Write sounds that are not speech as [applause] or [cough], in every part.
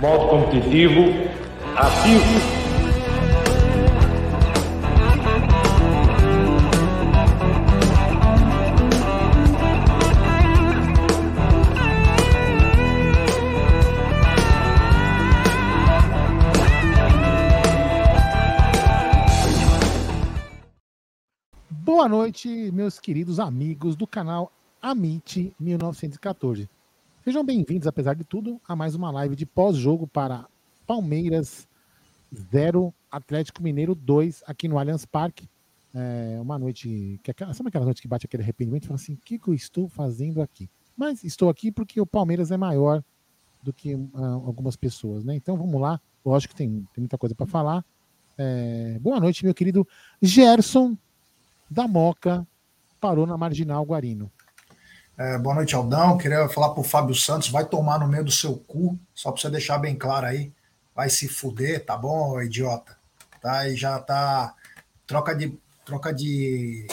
modo competitivo ativo. Meus queridos amigos do canal Amit 1914. Sejam bem-vindos, apesar de tudo, a mais uma live de pós-jogo para Palmeiras 0, Atlético Mineiro 2, aqui no Allianz Parque. É uma noite. Que, sabe aquela noite que bate aquele arrependimento e fala assim: o que, que eu estou fazendo aqui? Mas estou aqui porque o Palmeiras é maior do que uh, algumas pessoas, né? Então vamos lá. Lógico que tem, tem muita coisa para falar. É, boa noite, meu querido Gerson da Moca, parou na Marginal Guarino. É, boa noite, Aldão. Queria falar pro Fábio Santos, vai tomar no meio do seu cu, só para você deixar bem claro aí. Vai se fuder, tá bom, idiota? Tá, e já tá. Troca de. Troca de.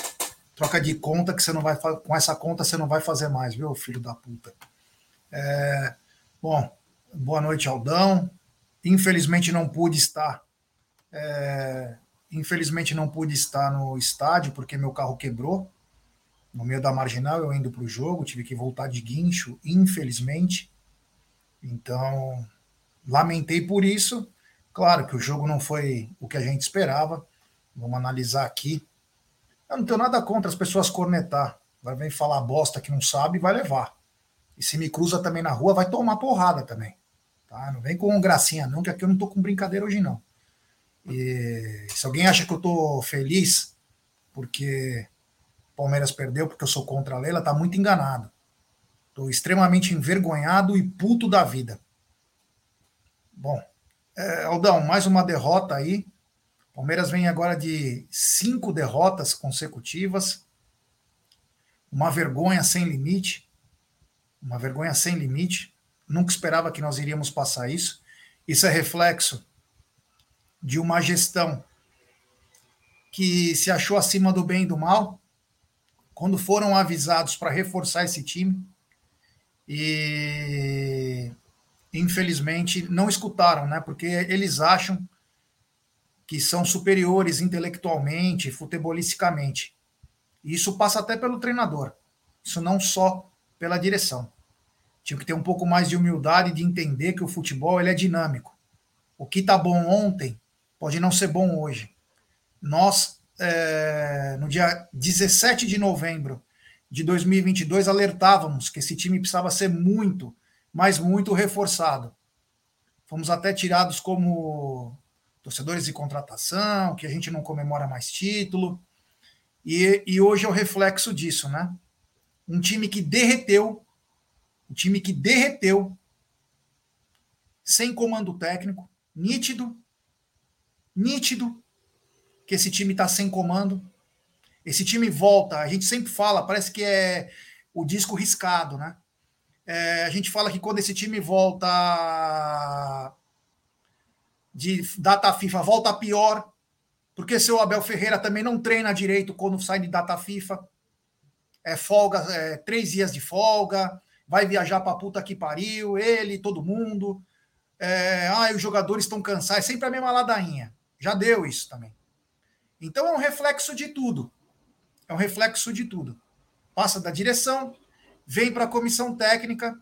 Troca de conta que você não vai com essa conta você não vai fazer mais, viu, filho da puta. É, bom, boa noite, Aldão. Infelizmente não pude estar. É, infelizmente não pude estar no estádio porque meu carro quebrou no meio da marginal, eu indo para o jogo, tive que voltar de guincho, infelizmente. Então, lamentei por isso. Claro que o jogo não foi o que a gente esperava. Vamos analisar aqui. Eu não tenho nada contra as pessoas cornetar. Vai vir falar bosta que não sabe, vai levar. E se me cruza também na rua, vai tomar porrada também. Tá? Não vem com gracinha, não, que aqui eu não tô com brincadeira hoje, não. E se alguém acha que eu tô feliz porque Palmeiras perdeu porque eu sou contra a Leila, tá muito enganado. Estou extremamente envergonhado e puto da vida. Bom, é, Aldão, mais uma derrota aí. Palmeiras vem agora de cinco derrotas consecutivas. Uma vergonha sem limite. Uma vergonha sem limite. Nunca esperava que nós iríamos passar isso. Isso é reflexo de uma gestão que se achou acima do bem e do mal quando foram avisados para reforçar esse time e infelizmente não escutaram, né? Porque eles acham que são superiores intelectualmente, futebolisticamente. E isso passa até pelo treinador. Isso não só pela direção. Tinha que ter um pouco mais de humildade de entender que o futebol ele é dinâmico. O que tá bom ontem pode não ser bom hoje. Nós é, no dia 17 de novembro de 2022, alertávamos que esse time precisava ser muito, mas muito reforçado. Fomos até tirados como torcedores de contratação, que a gente não comemora mais título. E, e hoje é o reflexo disso, né? Um time que derreteu, um time que derreteu, sem comando técnico, nítido, nítido, que esse time está sem comando. Esse time volta, a gente sempre fala, parece que é o disco riscado, né? É, a gente fala que quando esse time volta de data FIFA, volta pior, porque seu Abel Ferreira também não treina direito quando sai de data FIFA. É folga, é, três dias de folga, vai viajar para puta que pariu, ele, todo mundo. É, ah, os jogadores estão cansados, é sempre a mesma ladainha. Já deu isso também. Então é um reflexo de tudo. É um reflexo de tudo. Passa da direção, vem para a comissão técnica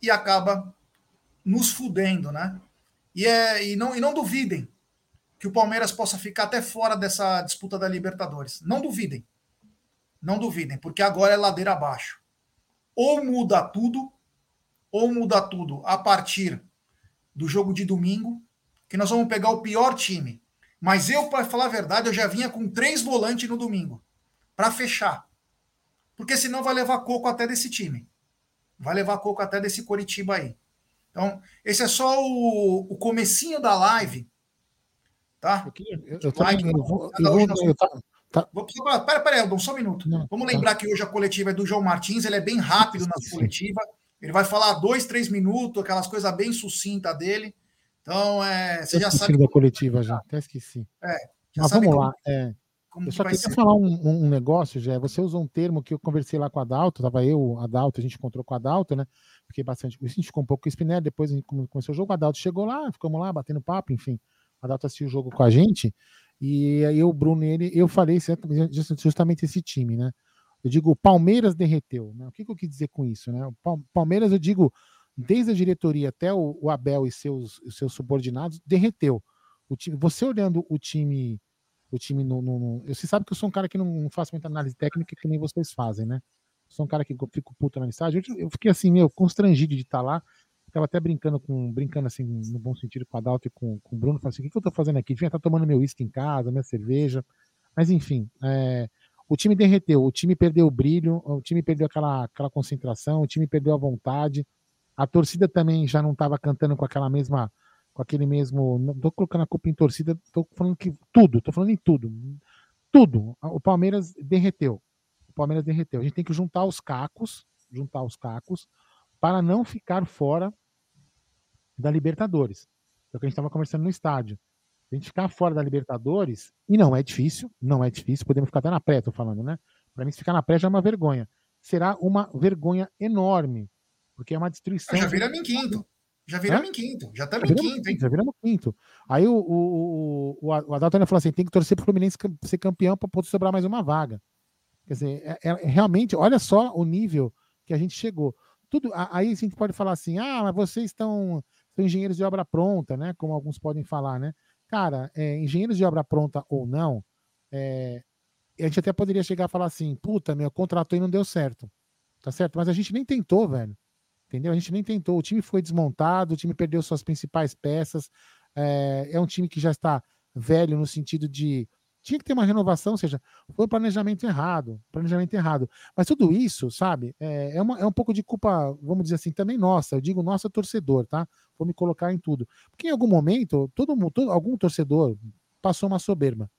e acaba nos fudendo, né? E, é, e, não, e não duvidem que o Palmeiras possa ficar até fora dessa disputa da Libertadores. Não duvidem. Não duvidem, porque agora é ladeira abaixo. Ou muda tudo, ou muda tudo a partir do jogo de domingo, que nós vamos pegar o pior time mas eu, para falar a verdade, eu já vinha com três volantes no domingo para fechar. Porque senão vai levar coco até desse time. Vai levar coco até desse Coritiba aí. Então, esse é só o, o comecinho da live. Tá? Eu, eu, eu, eu, vou, eu, vou, eu, Tá. Pera, pera, Eldon, só um minuto. Não, Vamos tá. lembrar que hoje a coletiva é do João Martins, ele é bem rápido na coletiva. Ele vai falar dois, três minutos, aquelas coisas bem sucintas dele. Então, é, você já sabe. da coletiva já, até esqueci. É, Mas vamos como, lá. É, eu só queria ser. falar um, um, negócio, já. Você usou um termo que eu conversei lá com a Dalto, tava eu, a Dalto, a gente encontrou com a Dalto, né? Fiquei bastante. A gente ficou um pouco com o Spinelli, depois a gente começou o jogo, a Dalto chegou lá, ficamos lá batendo papo, enfim. A Dalto assistiu o jogo com a gente. E aí eu, Bruno, ele, eu falei justamente esse time, né? Eu digo, o Palmeiras derreteu. Né? O que, que, eu quis dizer com isso? Né? O Palmeiras, eu digo, desde a diretoria até o, o Abel e seus, seus subordinados, derreteu. O time, você olhando o time, o time no, no, no, Você sabe que eu sou um cara que não faço muita análise técnica que nem vocês fazem, né? sou um cara que fico puto na mensagem. Eu, eu fiquei assim, meu, constrangido de estar lá. Tava até brincando com, brincando assim, no bom sentido com a Dalto e com, com o Bruno, falei assim, o que, eu tô fazendo aqui? Devia estar tomando meu uísque em casa, minha cerveja. Mas enfim, é, o time derreteu, o time perdeu o brilho, o time perdeu aquela, aquela concentração, o time perdeu a vontade. A torcida também já não estava cantando com aquela mesma, com aquele mesmo. Não tô colocando a culpa em torcida, tô falando que tudo, tô falando em tudo. Tudo. O Palmeiras derreteu. O Palmeiras derreteu. A gente tem que juntar os cacos, juntar os cacos, para não ficar fora da Libertadores. É o que a gente estava conversando no estádio. A gente ficar fora da Libertadores, e não é difícil, não é difícil, podemos ficar até na pré, tô falando, né? Para mim, se ficar na pré já é uma vergonha. Será uma vergonha enorme, porque é uma destruição. Já viramos em quinto. Já viramos em quinto. Já estamos em quinto, hein? Já viramos quinto. Aí o, o, o, o Adalto falou assim: tem que torcer para o Fluminense ser campeão para poder sobrar mais uma vaga. Quer dizer, é, é, realmente, olha só o nível que a gente chegou. Tudo, aí a gente pode falar assim: ah, mas vocês estão, são engenheiros de obra pronta, né? Como alguns podem falar, né? Cara, é, engenheiros de obra pronta ou não, é, a gente até poderia chegar a falar assim: puta, meu, contratou e não deu certo. Tá certo? Mas a gente nem tentou, velho. Entendeu? A gente nem tentou. O time foi desmontado, o time perdeu suas principais peças. É, é um time que já está velho no sentido de tinha que ter uma renovação, ou seja, foi um planejamento errado, planejamento errado. Mas tudo isso, sabe, é, é, uma, é um pouco de culpa, vamos dizer assim, também nossa, eu digo nossa torcedor, tá? Vou me colocar em tudo. Porque em algum momento, todo, todo algum torcedor passou uma soberba.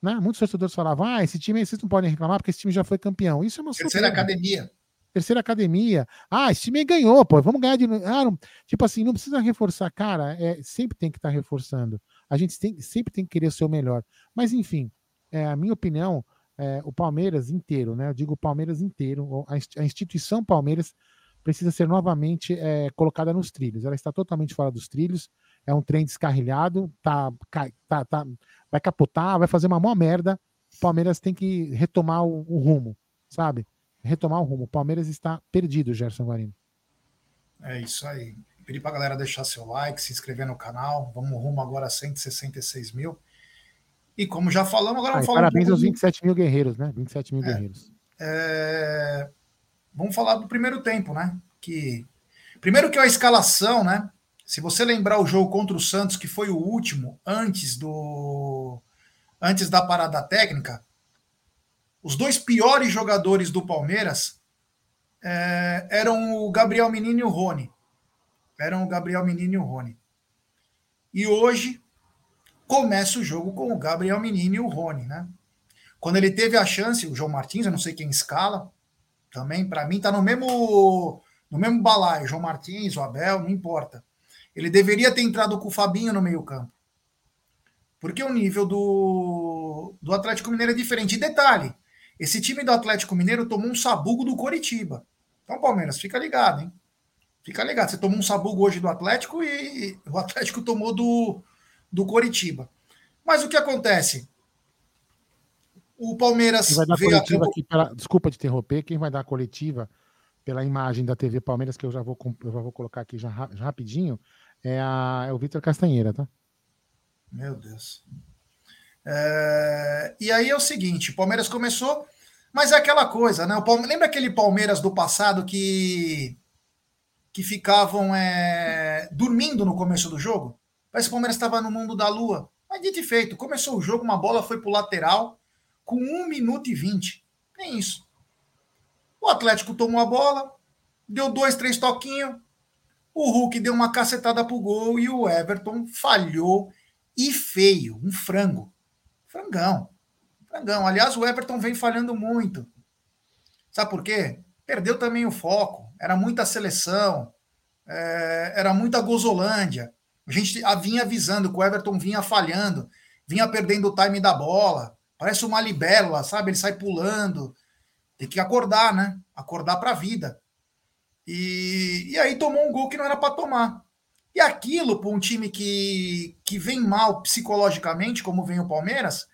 Né? Muitos torcedores falavam, ah, esse time vocês não podem reclamar porque esse time já foi campeão. Isso é uma Terceira soberba. academia. Terceira academia. Ah, esse time ganhou, pô, vamos ganhar de. Ah, não... Tipo assim, não precisa reforçar, cara, é, sempre tem que estar tá reforçando. A gente tem, sempre tem que querer o seu melhor. Mas, enfim, é, a minha opinião, é, o Palmeiras inteiro, né? Eu digo o Palmeiras inteiro, a, instituição Palmeiras precisa ser novamente é, colocada nos trilhos. Ela está totalmente fora dos trilhos, é um trem descarrilhado, tá, tá, tá, vai capotar, vai fazer uma mó merda. O Palmeiras tem que retomar o, o rumo, sabe? Retomar o rumo. O Palmeiras está perdido, Gerson Guarino. É isso aí. Pedir para a galera deixar seu like, se inscrever no canal. Vamos rumo agora a 166 mil. E como já falamos, agora vamos falar. Parabéns um aos 27 mil guerreiros, né? 27 mil é, guerreiros. É... Vamos falar do primeiro tempo, né? Que primeiro que a escalação, né? Se você lembrar o jogo contra o Santos, que foi o último antes do antes da parada técnica, os dois piores jogadores do Palmeiras é, eram o Gabriel Menino e o Rony eram o Gabriel Menino e o Rony. E hoje começa o jogo com o Gabriel Menino e o Rony, né? Quando ele teve a chance, o João Martins, eu não sei quem escala, também, para mim, tá no mesmo no mesmo balaio, João Martins, o Abel, não importa. Ele deveria ter entrado com o Fabinho no meio-campo. Porque o nível do, do Atlético Mineiro é diferente. E detalhe, esse time do Atlético Mineiro tomou um sabugo do Coritiba. Então, Palmeiras, fica ligado, hein? Fica ligado, você tomou um sabugo hoje do Atlético e o Atlético tomou do, do Coritiba. Mas o que acontece? O Palmeiras vai dar coletiva a... aqui pela... Desculpa te interromper, quem vai dar a coletiva pela imagem da TV Palmeiras, que eu já vou, eu já vou colocar aqui já, já rapidinho, é, a... é o Vitor Castanheira, tá? Meu Deus. É... E aí é o seguinte: o Palmeiras começou, mas é aquela coisa, né? Lembra aquele Palmeiras do passado que que ficavam é, dormindo no começo do jogo. Parece que o Palmeiras estava no mundo da lua. Mas dito e feito, começou o jogo, uma bola foi para o lateral com 1 minuto e 20. É isso. O Atlético tomou a bola, deu dois, três toquinhos. O Hulk deu uma cacetada pro gol e o Everton falhou e feio. Um frango. Frangão. Frangão. Aliás, o Everton vem falhando muito. Sabe por quê? Perdeu também o foco. Era muita seleção, é, era muita gozolândia. A gente vinha avisando que o Everton vinha falhando, vinha perdendo o time da bola. Parece uma libélula, sabe? Ele sai pulando. Tem que acordar, né? Acordar para a vida. E, e aí tomou um gol que não era para tomar. E aquilo, para um time que, que vem mal psicologicamente, como vem o Palmeiras,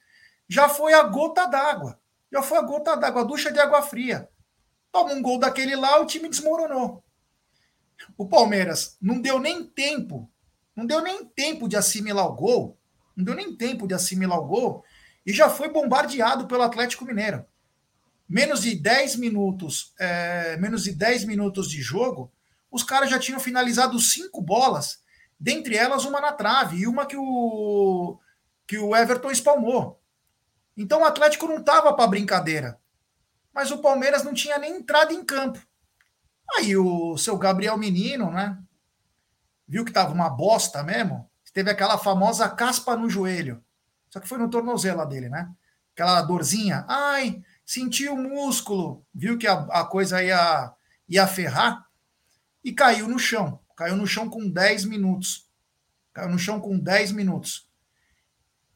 já foi a gota d'água. Já foi a gota d'água, a ducha de água fria. Toma um gol daquele lá, o time desmoronou. O Palmeiras não deu nem tempo, não deu nem tempo de assimilar o gol, não deu nem tempo de assimilar o gol e já foi bombardeado pelo Atlético Mineiro. Menos de 10 minutos, é, menos de 10 minutos de jogo, os caras já tinham finalizado cinco bolas, dentre elas uma na trave e uma que o que o Everton espalmou. Então o Atlético não estava para brincadeira. Mas o Palmeiras não tinha nem entrado em campo. Aí o seu Gabriel Menino, né? Viu que tava uma bosta mesmo. Teve aquela famosa caspa no joelho. Só que foi no tornozelo dele, né? Aquela dorzinha. Ai, senti o músculo. Viu que a, a coisa ia, ia ferrar. E caiu no chão. Caiu no chão com 10 minutos. Caiu no chão com 10 minutos.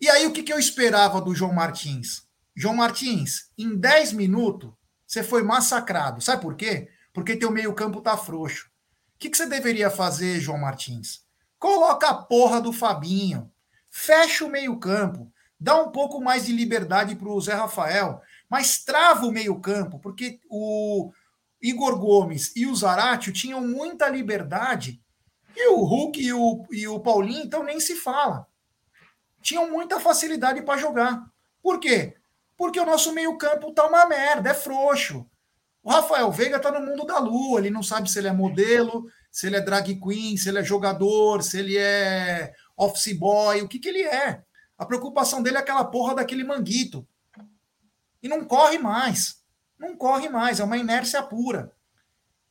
E aí o que, que eu esperava do João Martins? João Martins, em 10 minutos, você foi massacrado. Sabe por quê? porque teu meio-campo tá frouxo. O que, que você deveria fazer, João Martins? Coloca a porra do Fabinho. Fecha o meio-campo. Dá um pouco mais de liberdade para o Zé Rafael. Mas trava o meio-campo, porque o Igor Gomes e o Zaratio tinham muita liberdade. E o Hulk e o, e o Paulinho, então, nem se fala. Tinham muita facilidade para jogar. Por quê? Porque o nosso meio-campo tá uma merda, é frouxo. O Rafael Veiga está no mundo da lua, ele não sabe se ele é modelo, se ele é drag queen, se ele é jogador, se ele é office boy, o que, que ele é. A preocupação dele é aquela porra daquele manguito. E não corre mais. Não corre mais, é uma inércia pura.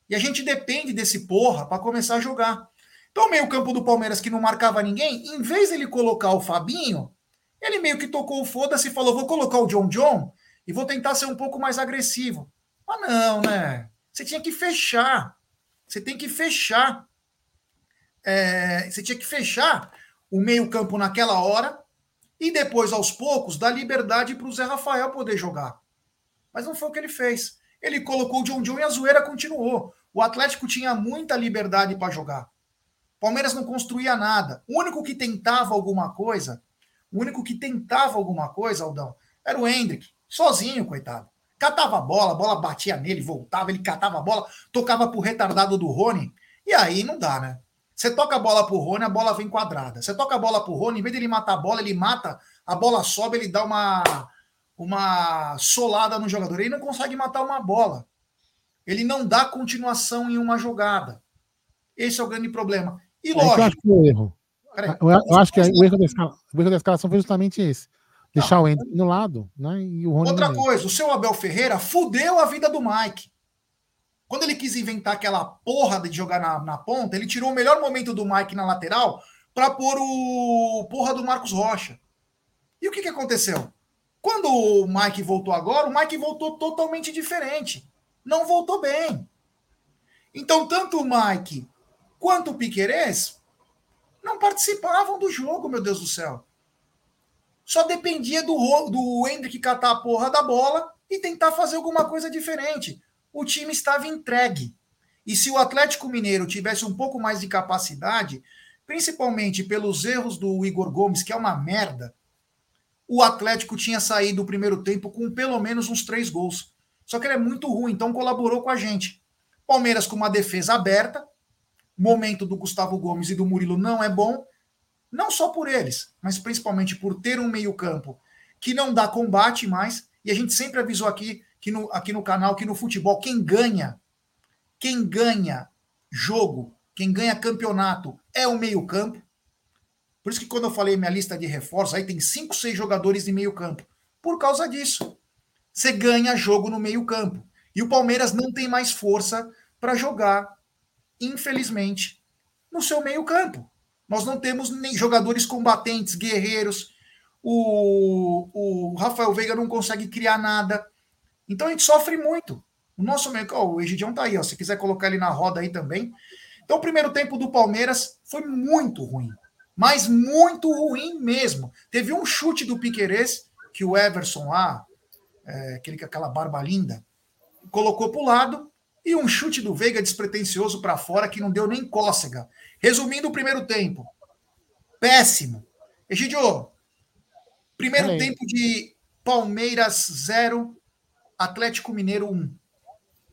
E a gente depende desse porra para começar a jogar. Então, o meio-campo do Palmeiras que não marcava ninguém, em vez de ele colocar o Fabinho, ele meio que tocou o foda-se e falou: vou colocar o John John e vou tentar ser um pouco mais agressivo. Mas não, né? Você tinha que fechar. Você tem que fechar. É, você tinha que fechar o meio-campo naquela hora e depois, aos poucos, dar liberdade para o Zé Rafael poder jogar. Mas não foi o que ele fez. Ele colocou o John John e a zoeira continuou. O Atlético tinha muita liberdade para jogar. Palmeiras não construía nada. O único que tentava alguma coisa, o único que tentava alguma coisa, Aldão, era o Hendrick. Sozinho, coitado catava a bola, a bola batia nele, voltava, ele catava a bola, tocava pro retardado do Rony, e aí não dá, né? Você toca a bola pro Rony, a bola vem quadrada. Você toca a bola pro Rony, em vez de ele matar a bola, ele mata, a bola sobe, ele dá uma, uma solada no jogador. Ele não consegue matar uma bola. Ele não dá continuação em uma jogada. Esse é o grande problema. E lógico. Eu acho que o erro. Eu, eu acho que o erro, da escala, o erro da escalação foi justamente esse. Deixar não. o Hendrick no lado, né? E o Rony Outra coisa, o seu Abel Ferreira fudeu a vida do Mike. Quando ele quis inventar aquela porra de jogar na, na ponta, ele tirou o melhor momento do Mike na lateral para pôr o porra do Marcos Rocha. E o que, que aconteceu? Quando o Mike voltou agora, o Mike voltou totalmente diferente. Não voltou bem. Então, tanto o Mike quanto o Piquerez não participavam do jogo, meu Deus do céu só dependia do, do Hendrick catar a porra da bola e tentar fazer alguma coisa diferente. O time estava entregue. E se o Atlético Mineiro tivesse um pouco mais de capacidade, principalmente pelos erros do Igor Gomes, que é uma merda, o Atlético tinha saído do primeiro tempo com pelo menos uns três gols. Só que ele é muito ruim, então colaborou com a gente. Palmeiras com uma defesa aberta, momento do Gustavo Gomes e do Murilo não é bom, não só por eles, mas principalmente por ter um meio-campo que não dá combate mais. E a gente sempre avisou aqui, que no, aqui no canal que no futebol, quem ganha, quem ganha jogo, quem ganha campeonato é o meio-campo. Por isso que quando eu falei minha lista de reforços, aí tem cinco, seis jogadores de meio-campo. Por causa disso. Você ganha jogo no meio-campo. E o Palmeiras não tem mais força para jogar, infelizmente, no seu meio-campo. Nós não temos nem jogadores combatentes, guerreiros. o, o Rafael Veiga não consegue criar nada. Então a gente sofre muito. O nosso meio, oh, o Egidião tá aí, ó, se quiser colocar ele na roda aí também. Então o primeiro tempo do Palmeiras foi muito ruim, mas muito ruim mesmo. Teve um chute do Piquerez que o Everson lá, é, aquele com aquela barba linda, colocou para o lado e um chute do Veiga despretensioso para fora que não deu nem cócega. Resumindo o primeiro tempo, péssimo. Egidio, primeiro tempo de Palmeiras 0, Atlético Mineiro 1.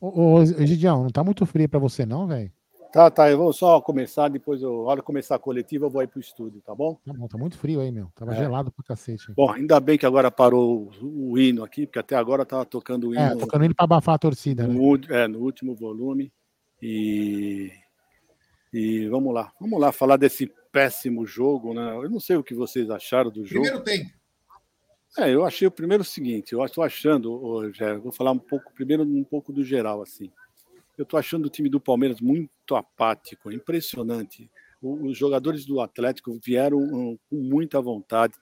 Ô, ô Egidião, não tá muito frio para você não, velho? Tá, tá, eu vou só começar, depois, eu, na hora de começar a coletiva, eu vou aí pro estúdio, tá bom? Tá bom, tá muito frio aí, meu. Tava é. gelado pro cacete. Bom, ainda bem que agora parou o, o hino aqui, porque até agora tava tocando o é, hino. É, tocando hino pra abafar a torcida, né? No, é, no último volume. E, e vamos lá, vamos lá falar desse péssimo jogo, né? Eu não sei o que vocês acharam do jogo. Primeiro tempo. É, eu achei o primeiro o seguinte, eu estou achando, já vou falar um pouco, primeiro um pouco do geral, assim. Eu estou achando o time do Palmeiras muito apático, impressionante. Os jogadores do Atlético vieram com muita vontade,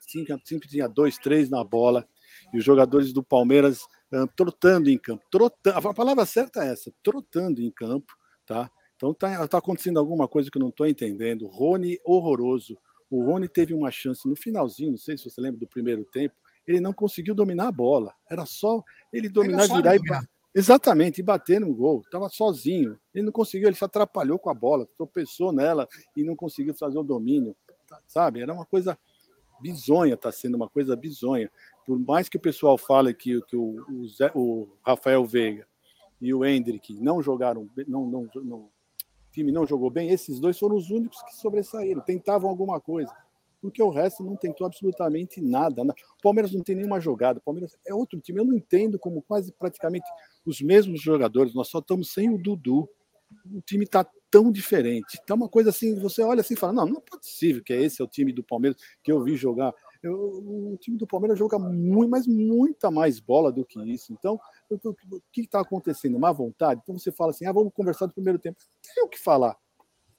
sempre tinha dois, três na bola, e os jogadores do Palmeiras trotando em campo. Trotando, a palavra certa é essa, trotando em campo, tá? Então está tá acontecendo alguma coisa que eu não estou entendendo. Rony, horroroso. O Rony teve uma chance no finalzinho, não sei se você lembra do primeiro tempo, ele não conseguiu dominar a bola. Era só ele dominar, ele virar e. Exatamente, e bater no gol. Estava sozinho. Ele não conseguiu, ele se atrapalhou com a bola, tropeçou nela e não conseguiu fazer o domínio. Sabe? Era uma coisa bizonha, está sendo uma coisa bizonha. Por mais que o pessoal fale que, que o, o, Zé, o Rafael Veiga e o Hendrick não jogaram, não, não, não, o time não jogou bem, esses dois foram os únicos que sobressaíram, tentavam alguma coisa porque o resto não tentou absolutamente nada. O Palmeiras não tem nenhuma jogada. O Palmeiras é outro time. Eu não entendo como quase praticamente os mesmos jogadores. Nós só estamos sem o Dudu. O time está tão diferente. Então, uma coisa assim, você olha assim e fala: não, não é possível que esse é o time do Palmeiras que eu vi jogar. Eu, o time do Palmeiras joga muito, mas muita mais bola do que isso. Então, o que está acontecendo? Má vontade? Então você fala assim: ah, vamos conversar do primeiro tempo. Tem o que falar.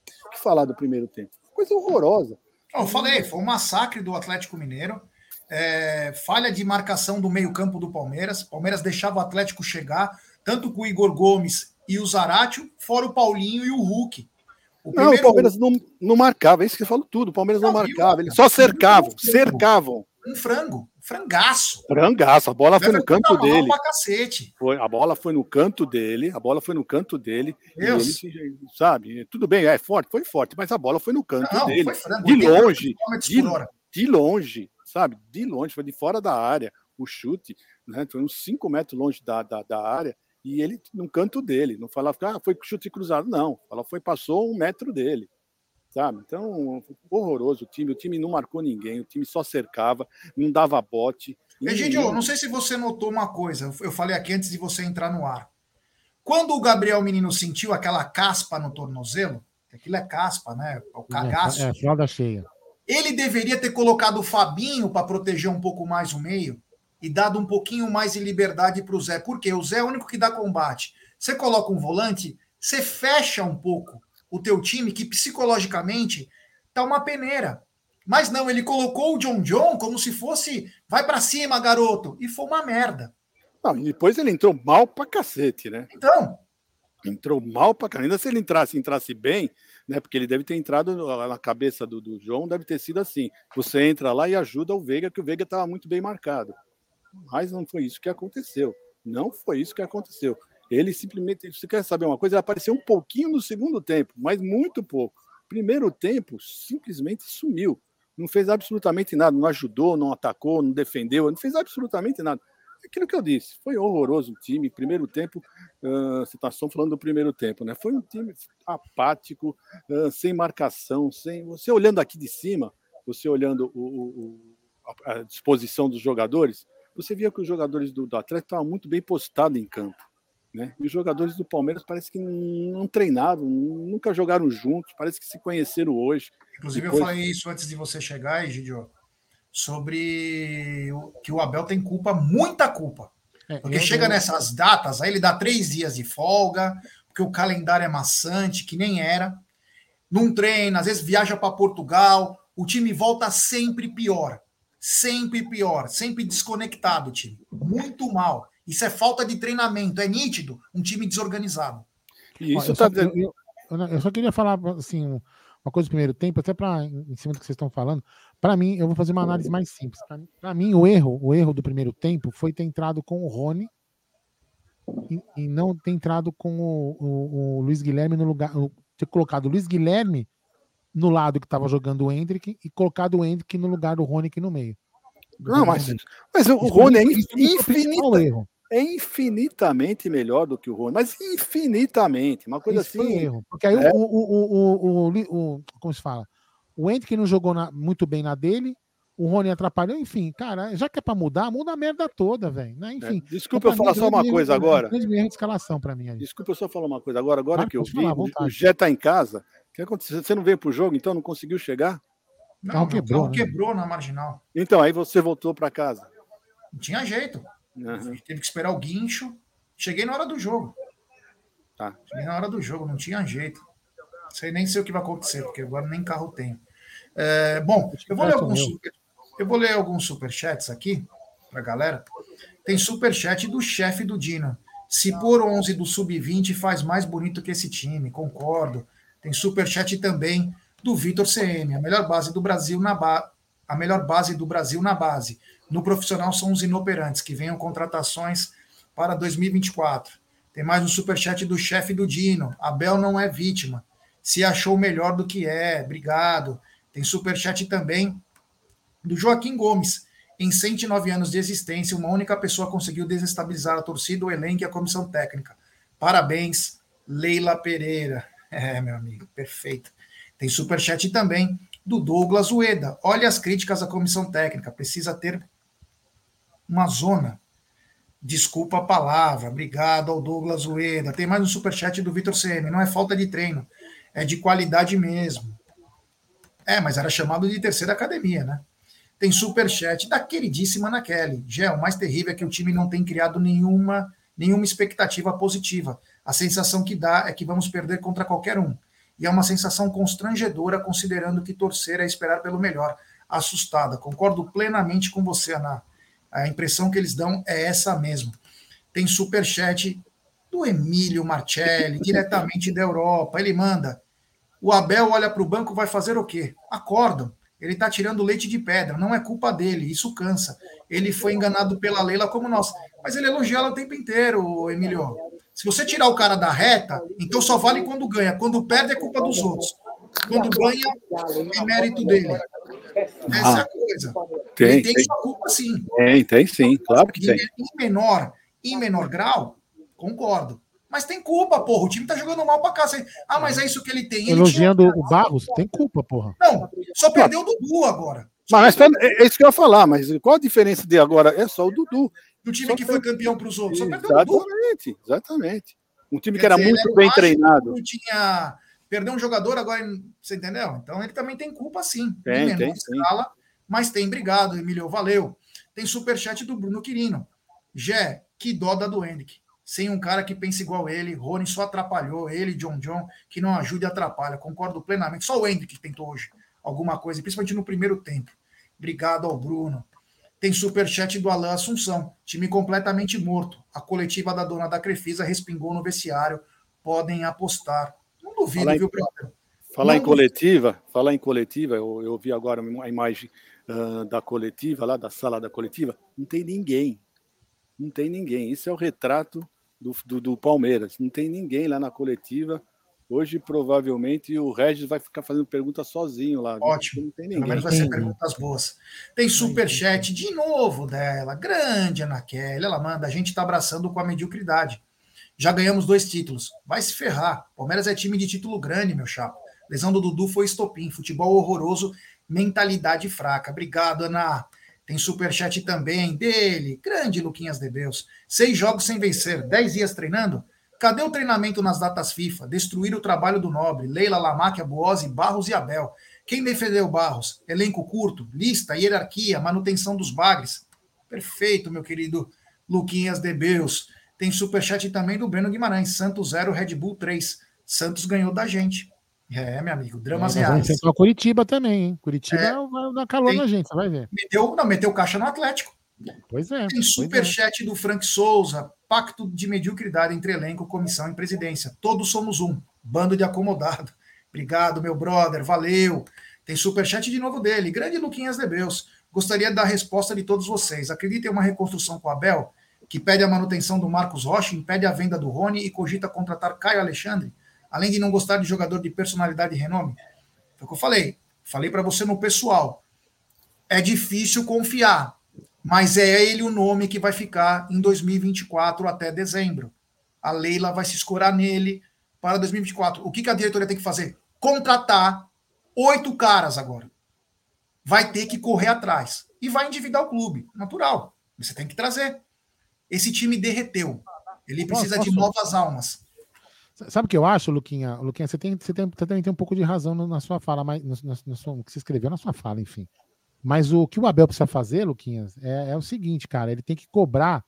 Tem o que falar do primeiro tempo. Coisa horrorosa. Eu falei, foi um massacre do Atlético Mineiro. É, falha de marcação do meio-campo do Palmeiras. Palmeiras deixava o Atlético chegar, tanto com o Igor Gomes e o Zaratio, fora o Paulinho e o Hulk. O não, o Palmeiras não, não marcava, é isso que eu falo tudo. O Palmeiras não, não marcava, eles só cercavam, cercavam. Um frango, frangaço. Frangaço, a bola foi no canto dele. Foi, a bola foi no canto dele, a bola foi no canto dele. Deus. Ele, sabe, tudo bem, é forte, foi forte, mas a bola foi no canto não, dele. de longe, de, de, longe, sabe, de longe, foi de fora da área, o chute, né, foi uns 5 metros longe da, da, da área, e ele no canto dele, não falava, ah, foi chute cruzado, não, ela foi, passou um metro dele sabe? Então, horroroso o time. O time não marcou ninguém, o time só cercava, não dava bote. Egidio, não sei se você notou uma coisa, eu falei aqui antes de você entrar no ar. Quando o Gabriel Menino sentiu aquela caspa no tornozelo, aquilo é caspa, né? O cagaço. É, é cheia. Ele deveria ter colocado o Fabinho para proteger um pouco mais o meio e dado um pouquinho mais de liberdade para o Zé. Por quê? O Zé é o único que dá combate. Você coloca um volante, você fecha um pouco o teu time que psicologicamente tá uma peneira. Mas não, ele colocou o John John como se fosse vai para cima, garoto, e foi uma merda. Não, e depois ele entrou mal pra cacete, né? Então, entrou mal pra caramba. Ainda se ele entrasse, entrasse bem, né? Porque ele deve ter entrado na cabeça do, do João, deve ter sido assim. Você entra lá e ajuda o Veiga, que o Veiga estava muito bem marcado. Mas não foi isso que aconteceu. Não foi isso que aconteceu. Ele simplesmente, você quer saber uma coisa? Ele apareceu um pouquinho no segundo tempo, mas muito pouco. Primeiro tempo, simplesmente sumiu. Não fez absolutamente nada, não ajudou, não atacou, não defendeu, não fez absolutamente nada. Aquilo que eu disse, foi horroroso o time. Primeiro tempo, uh, você está só falando do primeiro tempo, né? Foi um time apático, uh, sem marcação, sem. Você olhando aqui de cima, você olhando o, o, a disposição dos jogadores, você via que os jogadores do, do Atlético estavam muito bem postados em campo. Né? E os jogadores do Palmeiras parece que não, treinaram, nunca jogaram juntos, parece que se conheceram hoje. Inclusive, Depois... eu falei isso antes de você chegar, Egidio, sobre que o Abel tem culpa, muita culpa. É, porque chega nessas datas, aí ele dá três dias de folga, porque o calendário é maçante, que nem era. Não treina, às vezes viaja para Portugal, o time volta sempre pior. Sempre pior, sempre desconectado, time. Muito mal. Isso é falta de treinamento, é nítido, um time desorganizado. Isso eu, tá... eu, eu, só queria falar assim, uma coisa do primeiro tempo, até para em cima do que vocês estão falando. Para mim, eu vou fazer uma análise mais simples. Para mim, o erro, o erro do primeiro tempo foi ter entrado com o Rony e, e não ter entrado com o, o, o Luiz Guilherme no lugar, ter colocado o Luiz Guilherme no lado que estava jogando o Hendrick e colocado o Hendrick no lugar do Rony aqui no meio. Não, mas, mas o Rony é infinito é infinitamente melhor do que o Rony, mas infinitamente, uma coisa Isso assim. erro, porque aí é. o, o, o, o, como se fala, o Hendrick não jogou na, muito bem na dele, o Rony atrapalhou, enfim, cara, já que é pra mudar, muda a merda toda, velho, né? Enfim. É. Desculpa eu falar só uma coisa agora. Grande de escalação para mim. Desculpa eu só falar uma coisa agora, agora que eu vi, o Jé tá em casa, o que aconteceu? Você não veio pro jogo, então não conseguiu chegar? Não, o carro quebrou, né? quebrou na marginal. Então, aí você voltou para casa. Não tinha jeito. Uhum. Teve que esperar o guincho. Cheguei na hora do jogo. Tá. Cheguei na hora do jogo, não tinha jeito. Sei nem sei o que vai acontecer, porque agora nem carro tenho. É, bom, eu vou ler alguns super, eu vou ler alguns superchats aqui pra galera. Tem superchat do chefe do Dino. Se por 11 do sub-20 faz mais bonito que esse time, concordo. Tem superchat também do Vitor CM, a melhor base do Brasil na ba... a melhor base do Brasil na base. No profissional são os inoperantes, que venham contratações para 2024. Tem mais um superchat do chefe do Dino. Abel não é vítima. Se achou melhor do que é. Obrigado. Tem superchat também do Joaquim Gomes. Em 109 anos de existência, uma única pessoa conseguiu desestabilizar a torcida, o elenco e a comissão técnica. Parabéns, Leila Pereira. [laughs] É, meu amigo, perfeito. Tem superchat também do Douglas Ueda. Olha as críticas à comissão técnica. Precisa ter uma zona. Desculpa a palavra. Obrigado ao Douglas Ueda. Tem mais um superchat do Vitor CM. Não é falta de treino, é de qualidade mesmo. É, mas era chamado de terceira academia, né? Tem superchat da queridíssima Ana Kelly. Gé, o mais terrível é que o time não tem criado nenhuma, nenhuma expectativa positiva. A sensação que dá é que vamos perder contra qualquer um. E é uma sensação constrangedora, considerando que torcer é esperar pelo melhor. Assustada. Concordo plenamente com você, Ana. A impressão que eles dão é essa mesmo. Tem super chat do Emílio Marcelli, [laughs] diretamente da Europa. Ele manda: o Abel olha para o banco, vai fazer o quê? Acordam. Ele está tirando leite de pedra, não é culpa dele, isso cansa. Ele foi enganado pela Leila como nós. Mas ele elogia ela o tempo inteiro, Emílio. Se você tirar o cara da reta, então só vale quando ganha. Quando perde, é culpa dos outros. Quando ganha, é mérito dele. Essa é a coisa. Tem, Ele tem, tem sua culpa, sim. Tem, tem sim, claro que tem. Em menor, em menor grau, concordo. Mas tem culpa, porra. O time tá jogando mal pra cá. Ah, mas é isso que ele tem. Ele Elogiando tinha... o Barros, tem culpa, porra. Não, só perdeu o Dudu agora. Mas, mas é, é isso que eu ia falar, mas qual a diferença de agora? É só o Dudu. Do time só que foi campeão para os outros. Só perdeu exatamente, o Dudu. Exatamente. Um time Quer que era dizer, muito bem treinado. Não tinha Perdeu um jogador, agora você entendeu? Então ele também tem culpa, sim. Tem, tem, escala, mas tem. Obrigado, Emílio, valeu. Tem superchat do Bruno Quirino. Jé, que dó da do Henrique. Sem um cara que pensa igual ele, Rony só atrapalhou, ele, John John, que não ajuda e atrapalha. Concordo plenamente. Só o Henrique que tentou hoje alguma coisa, principalmente no primeiro tempo. Obrigado ao Bruno. Tem superchat do Alain Assunção. Time completamente morto. A coletiva da dona da Crefisa respingou no vestiário. Podem apostar duvido, falar viu, brother? Falar não em coletiva, falar em coletiva, eu, eu vi agora a imagem uh, da coletiva, lá da sala da coletiva, não tem ninguém. Não tem ninguém. Isso é o retrato do, do, do Palmeiras. Não tem ninguém lá na coletiva. Hoje, provavelmente, o Regis vai ficar fazendo perguntas sozinho lá. Ótimo. Não tem ninguém. Pelo menos vai ser perguntas boas. Tem superchat de novo dela. Grande Ana Kelly. Ela manda: a gente está abraçando com a mediocridade. Já ganhamos dois títulos. Vai se ferrar. Palmeiras é time de título grande, meu chapa. Lesão do Dudu foi estopim. Futebol horroroso, mentalidade fraca. Obrigado, Ana. Tem superchat também dele. Grande Luquinhas de Beus. Seis jogos sem vencer, dez dias treinando. Cadê o treinamento nas datas FIFA? Destruir o trabalho do Nobre, Leila Lamáquia, Boose, Barros e Abel. Quem defendeu Barros? Elenco curto, lista, hierarquia, manutenção dos bagres. Perfeito, meu querido Luquinhas de Beus. Tem superchat também do Breno Guimarães. Santos 0, Red Bull 3. Santos ganhou da gente. É, meu amigo, dramas É, vamos reais. o Curitiba também, hein? Curitiba É. vai dar calor Tem- na gente, você vai ver. Meteu, não, meteu caixa no Atlético. Pois é. Tem é. superchat do Frank Souza, pacto de mediocridade entre elenco, comissão e presidência. Todos somos um, bando de acomodado. Obrigado, meu brother, valeu. Tem superchat de novo dele, grande Luquinhas Debeus. Gostaria da resposta de todos vocês. Acreditem em uma reconstrução com o Abel, que pede a manutenção do Marcos Rocha, impede a venda do Rony e cogita contratar Caio Alexandre, além de não gostar de jogador de personalidade e renome? Foi o que eu falei. Falei para você no pessoal. É difícil confiar, mas é ele o nome que vai ficar em 2024 até dezembro. A Leila vai se escorar nele para 2024. O que, que a diretoria tem que fazer? Contratar oito caras agora. Vai ter que correr atrás. E vai endividar o clube. Natural. Você tem que trazer. Esse time derreteu. Ele precisa de Posso- novas almas. Sabe o que eu acho, Luquinha? Luquinha, você, tem, você, tem, você também tem um pouco de razão na sua fala, mas, no, no- no no que você escreveu na sua fala, enfim. Mas o que o Abel precisa fazer, Luquinhas, é, é o seguinte, cara, ele tem que cobrar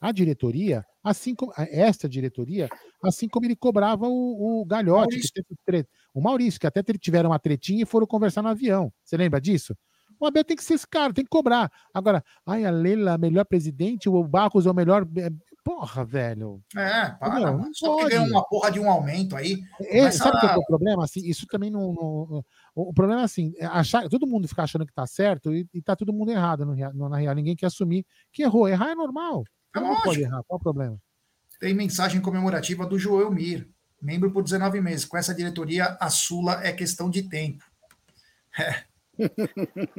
a diretoria, assim como esta diretoria, assim como ele cobrava o, o Galhote, Maurício. que teve o Maurício, que até tiveram uma tretinha e foram conversar no avião. Você lembra disso? O Abel tem que ser esse cara, tem que cobrar. Agora, ai, a Leila, a melhor presidente, o Barcos é o melhor. é, Porra, velho. É, para. Não, não Só que pode. ganhou uma porra de um aumento aí. É, sabe o que é é o problema? Assim, isso também não. não- o, problema é assim: é achar, todo mundo fica achando que tá certo e, e tá todo mundo errado no, na real. Ninguém quer assumir que errou. Errar é normal. É mundo pode errar. Qual o problema? Tem mensagem comemorativa do Joel Mir, membro por 19 meses. Com essa diretoria, a Sula é questão de tempo. É.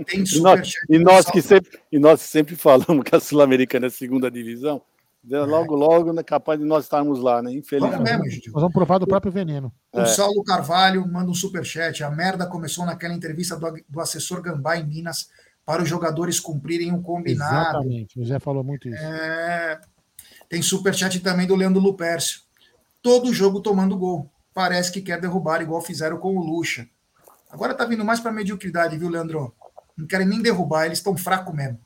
Tem E nós, e nós que sempre, e nós sempre falamos que a Sul-Americana é a segunda divisão, logo, logo é capaz de nós estarmos lá, né? Infelizmente. mesmo. Nós vamos provar do próprio veneno. O É. Saulo Carvalho manda um superchat. A merda começou naquela entrevista do, do assessor Gambá em Minas para os jogadores cumprirem o combinado. Exatamente. O Zé falou muito isso. É, Tem superchat também do Leandro Lupércio. Todo jogo tomando gol. Parece que quer derrubar, igual fizeram com o Lucha. Agora tá vindo mais para mediocridade, viu, Leandro? Não querem nem derrubar, eles estão fracos mesmo.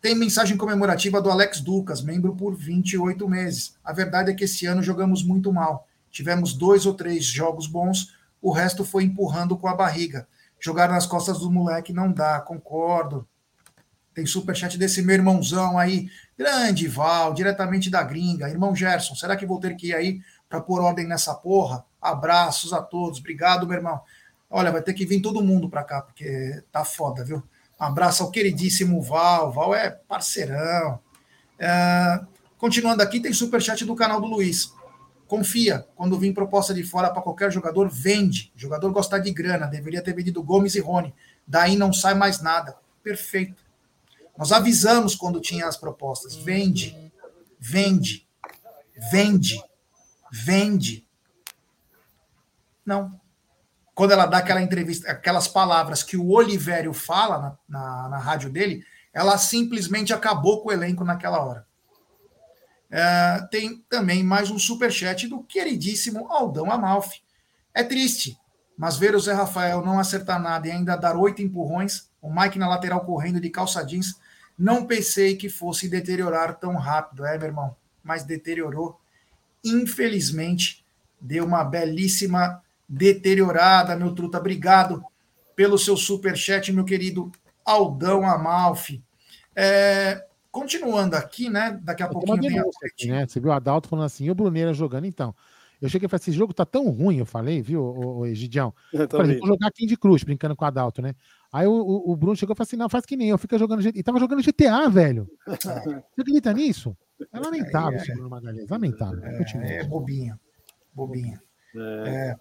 Tem mensagem comemorativa do Alex Ducas, membro por 28 meses. A verdade é que esse ano jogamos muito mal. Tivemos dois ou três jogos bons, o resto foi empurrando com a barriga. Jogar nas costas do moleque não dá, concordo. Tem superchat desse meu irmãozão aí, grande Val, diretamente da gringa. Irmão Gerson, será que vou ter que ir aí para pôr ordem nessa porra? Abraços a todos, obrigado, meu irmão. Olha, vai ter que vir todo mundo para cá, porque tá foda, viu? Um abraço ao queridíssimo Val. Val é parceirão. É, Continuando aqui, tem superchat do canal do Luiz. Confia, quando vir proposta de fora para qualquer jogador, vende. O jogador gosta de grana, deveria ter vendido Gomes e Rony. Daí não sai mais nada. Perfeito. Nós avisamos quando tinha as propostas. Vende, vende, vende, vende. Não. Quando ela dá aquela entrevista, aquelas palavras que o Olivério fala na, na, na rádio dele, ela simplesmente acabou com o elenco naquela hora. É, tem também mais um superchat do queridíssimo Aldão Amalfi. É triste, mas ver o Zé Rafael não acertar nada e ainda dar oito empurrões, o Mike na lateral correndo de calça jeans, não pensei que fosse deteriorar tão rápido, é, meu irmão, mas deteriorou. Infelizmente, deu uma belíssima deteriorada, meu truta. Obrigado pelo seu superchat, meu querido Aldão Amalfi. É, continuando aqui, né? Daqui a uma pouquinho tem a aqui, né? Você viu o Adalto falando assim, e o Bruneira jogando, então. Eu cheguei e falei, esse jogo tá tão ruim, eu falei, viu, o, o Egidião? [laughs] Eu Eu falei, vou jogar Candy Crush, brincando com o Adalto, né? Aí o, o, o Bruno chegou e falou assim: não, faz que nem eu, fica jogando GTA. E tava jogando GTA, velho. [laughs] Você acredita nisso? É lamentável, esse Bruno Magalhães. Lamentável. Continua. É bobinha. Bobinha. É.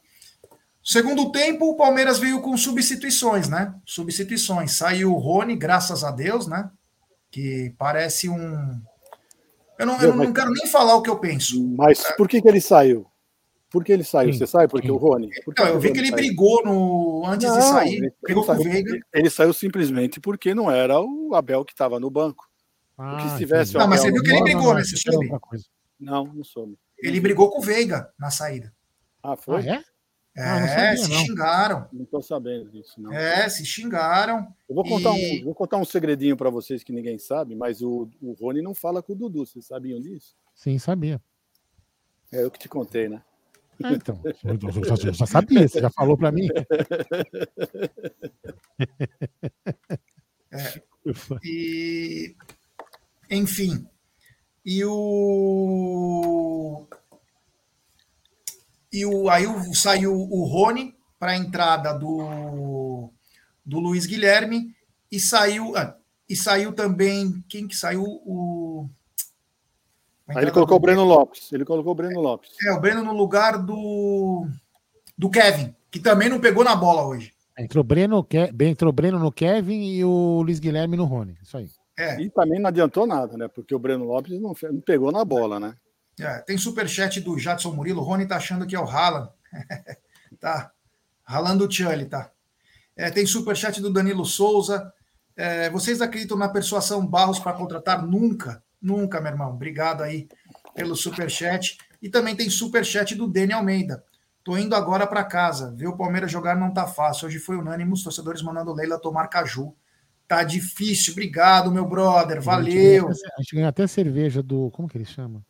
Segundo tempo, o Palmeiras veio com substituições, né? Substituições. Saiu o Rony, graças a Deus, né? Que parece um. Eu não, eu não quero nem falar o que eu penso. Mas por que, que ele saiu? Por que ele saiu? Sim, Você sabe por que sim. o Rony? Por Não, eu vi que ele saiu? brigou no antes de Não, sair, ele- brigou ele com o saiu- Veiga. Ele saiu simplesmente porque não era o Abel que estava no banco. Ah, se tivesse Não, mas você viu que ele Não, brigou, não, né? é outra coisa. Não, não soube. Ele brigou com o Veiga na saída. Ah, Ah, foi? É? Ah, não É, sabia, se não. xingaram. Não estou sabendo disso, não. É, se xingaram. Eu vou contar, E- um, vou contar um segredinho para vocês que ninguém sabe, mas o, o Rony não fala com o Dudu. Vocês sabiam disso? Sim, sabia. É eu que te contei, né? É, então, eu já, eu já sabia, você já falou para mim. [laughs] É, e, enfim, e o e o aí saiu o Rony para a entrada do do Luiz Guilherme e saiu ah, e saiu também quem que saiu o Aí ele colocou o Breno Lopes. Ele colocou o Breno Lopes. É, o Breno no lugar do do Kevin, que também não pegou na bola hoje. Entrou Breno, entrou Breno no Kevin e o Luiz Guilherme no Rony. Isso aí. É. E também não adiantou nada, né? Porque o Breno Lopes não, não pegou na bola, né? É, tem superchat do Jadson Murilo. O Rony tá achando que é o Haaland. [laughs] tá. Ralando o Tchali, tá? É, tem superchat do Danilo Souza. É, vocês acreditam na persuasão Barros para contratar? Nunca. Nunca, meu irmão. Obrigado aí pelo superchat. E também tem superchat do Dani Almeida. Tô indo agora para casa. Ver o Palmeiras jogar não tá fácil. Hoje foi unânime os torcedores mandando Leila tomar caju. Tá difícil. Obrigado, meu brother. Valeu. A gente ganhou até cerveja do. Como que ele chama?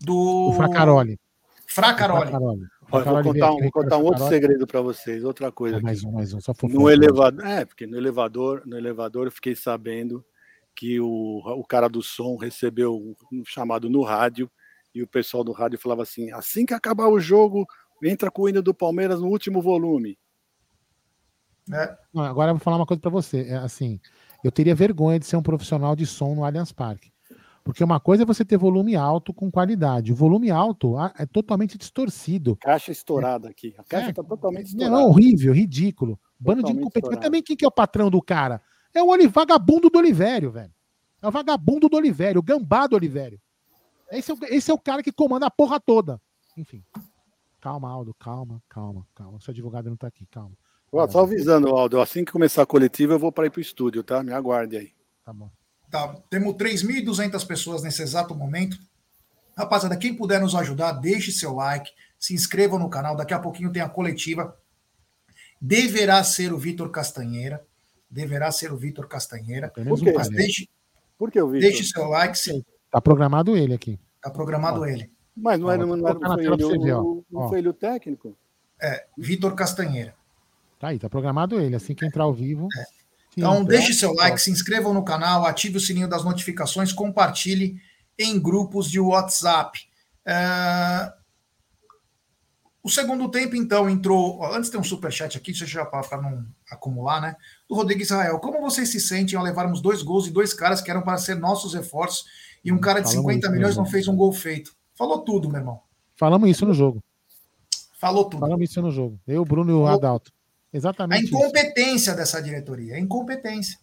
Do. O Fracaroli. Fracaroli. Fracaroli. Olha, vou contar um, vou contar um outro segredo para vocês, outra coisa. mais um, mais um, só no elevador, é, porque no elevador, no elevador eu fiquei sabendo que o, o cara do som recebeu um chamado no rádio e o pessoal do rádio falava assim: assim que acabar o jogo, entra com o hino do Palmeiras no último volume. É. Agora eu vou falar uma coisa para você. É assim, eu teria vergonha de ser um profissional de som no Allianz Parque. Porque uma coisa é você ter volume alto com qualidade. O volume alto ah, é totalmente distorcido. Caixa estourada aqui. A caixa está é, totalmente estourada. Não, horrível, ridículo. Bando de incompetente. Mas também quem que é o patrão do cara? É o vagabundo do Olivério, velho. É o vagabundo do Olivério, o gambá do Olivério. Esse é, o, esse é o cara que comanda a porra toda. Enfim. Calma, Aldo, calma, calma, calma. Seu advogado não tá aqui, calma. Ó, só avisando, Aldo, assim que começar a coletiva, eu vou para ir pro estúdio, tá? Me aguarde aí. Tá bom. Tá, temos 3.200 pessoas nesse exato momento. Rapaziada, quem puder nos ajudar, deixe seu like, se inscreva no canal. Daqui a pouquinho tem a coletiva. Deverá ser o Vitor Castanheira. Deverá ser o Vitor Castanheira. Por que? Mas deixe, Por que o Vitor? Deixe seu like. Se... Tá programado ele aqui. Tá programado Ó. ele. Mas não, era, não, era, não, foi, ele, o, não foi ele o técnico? É, Vitor Castanheira. Tá aí, tá programado ele. Assim que entrar ao vivo. É. Então, deixe seu like, se inscrevam no canal, ative o sininho das notificações, compartilhe em grupos de WhatsApp. É... O segundo tempo, então, entrou. Antes tem um superchat aqui, deixa eu para não acumular, né? Do Rodrigo Israel. Como vocês se sentem ao levarmos dois gols e dois caras que eram para ser nossos reforços e um cara de Falamos 50 milhões não fez um gol feito? Falou tudo, meu irmão. Falamos isso no jogo. Falou tudo. Falamos isso no jogo. Eu, Bruno e o Adalto. Exatamente. A incompetência isso. dessa diretoria. A incompetência.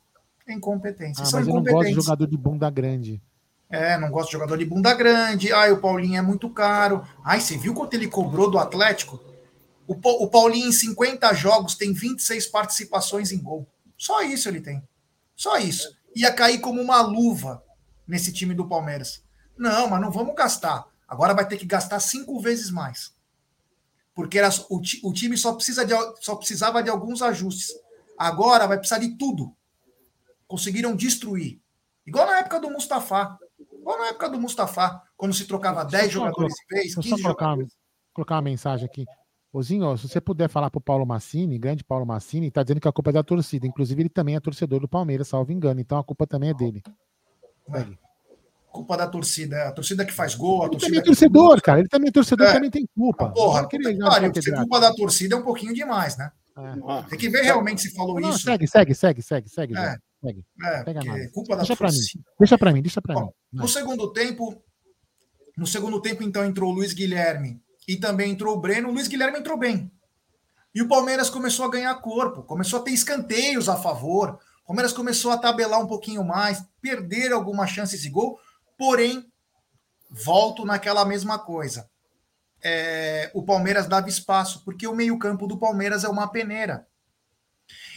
A incompetência. Ah, mas eu não gosto de jogador de bunda grande. É, não gosto de jogador de bunda grande. Ai, o Paulinho é muito caro. Ai, você viu quanto ele cobrou do Atlético? O, o Paulinho, em 50 jogos, tem 26 participações em gol. Só isso ele tem. Só isso. Ia cair como uma luva nesse time do Palmeiras. Não, mas não vamos gastar. Agora vai ter que gastar cinco vezes mais. Porque era, o, o time só, precisa de, só precisava de alguns ajustes. Agora vai precisar de tudo. Conseguiram destruir. Igual na época do Mustafa. Igual na época do Mustafa, quando se trocava 10 jogadores de vez, 15 só colocar, jogadores. colocar uma mensagem aqui. Ozinho, se você puder falar para o Paulo Massini, grande Paulo Massini, está dizendo que a culpa é da torcida. Inclusive, ele também é torcedor do Palmeiras, salvo engano. Então a culpa também é dele. É culpa da torcida. É a torcida que faz gol, a ele torcida. Também é torcedor, cara. Ele também é torcedor, é. também tem culpa. Porra, que ele pariu, ser culpa da torcida é um pouquinho demais, né? É. Tem que ver realmente se falou não, isso. Segue, segue, segue, segue, segue. É. segue. É, Pega culpa deixa da pra torcida. Mim. Deixa para mim, deixa para mim. No segundo tempo, no segundo tempo, então, entrou o Luiz Guilherme e também entrou o Breno. O Luiz Guilherme entrou bem. E o Palmeiras começou a ganhar corpo, começou a ter escanteios a favor. O Palmeiras começou a tabelar um pouquinho mais, perder algumas chances de gol, porém volto naquela mesma coisa. É, o Palmeiras dava espaço, porque o meio-campo do Palmeiras é uma peneira.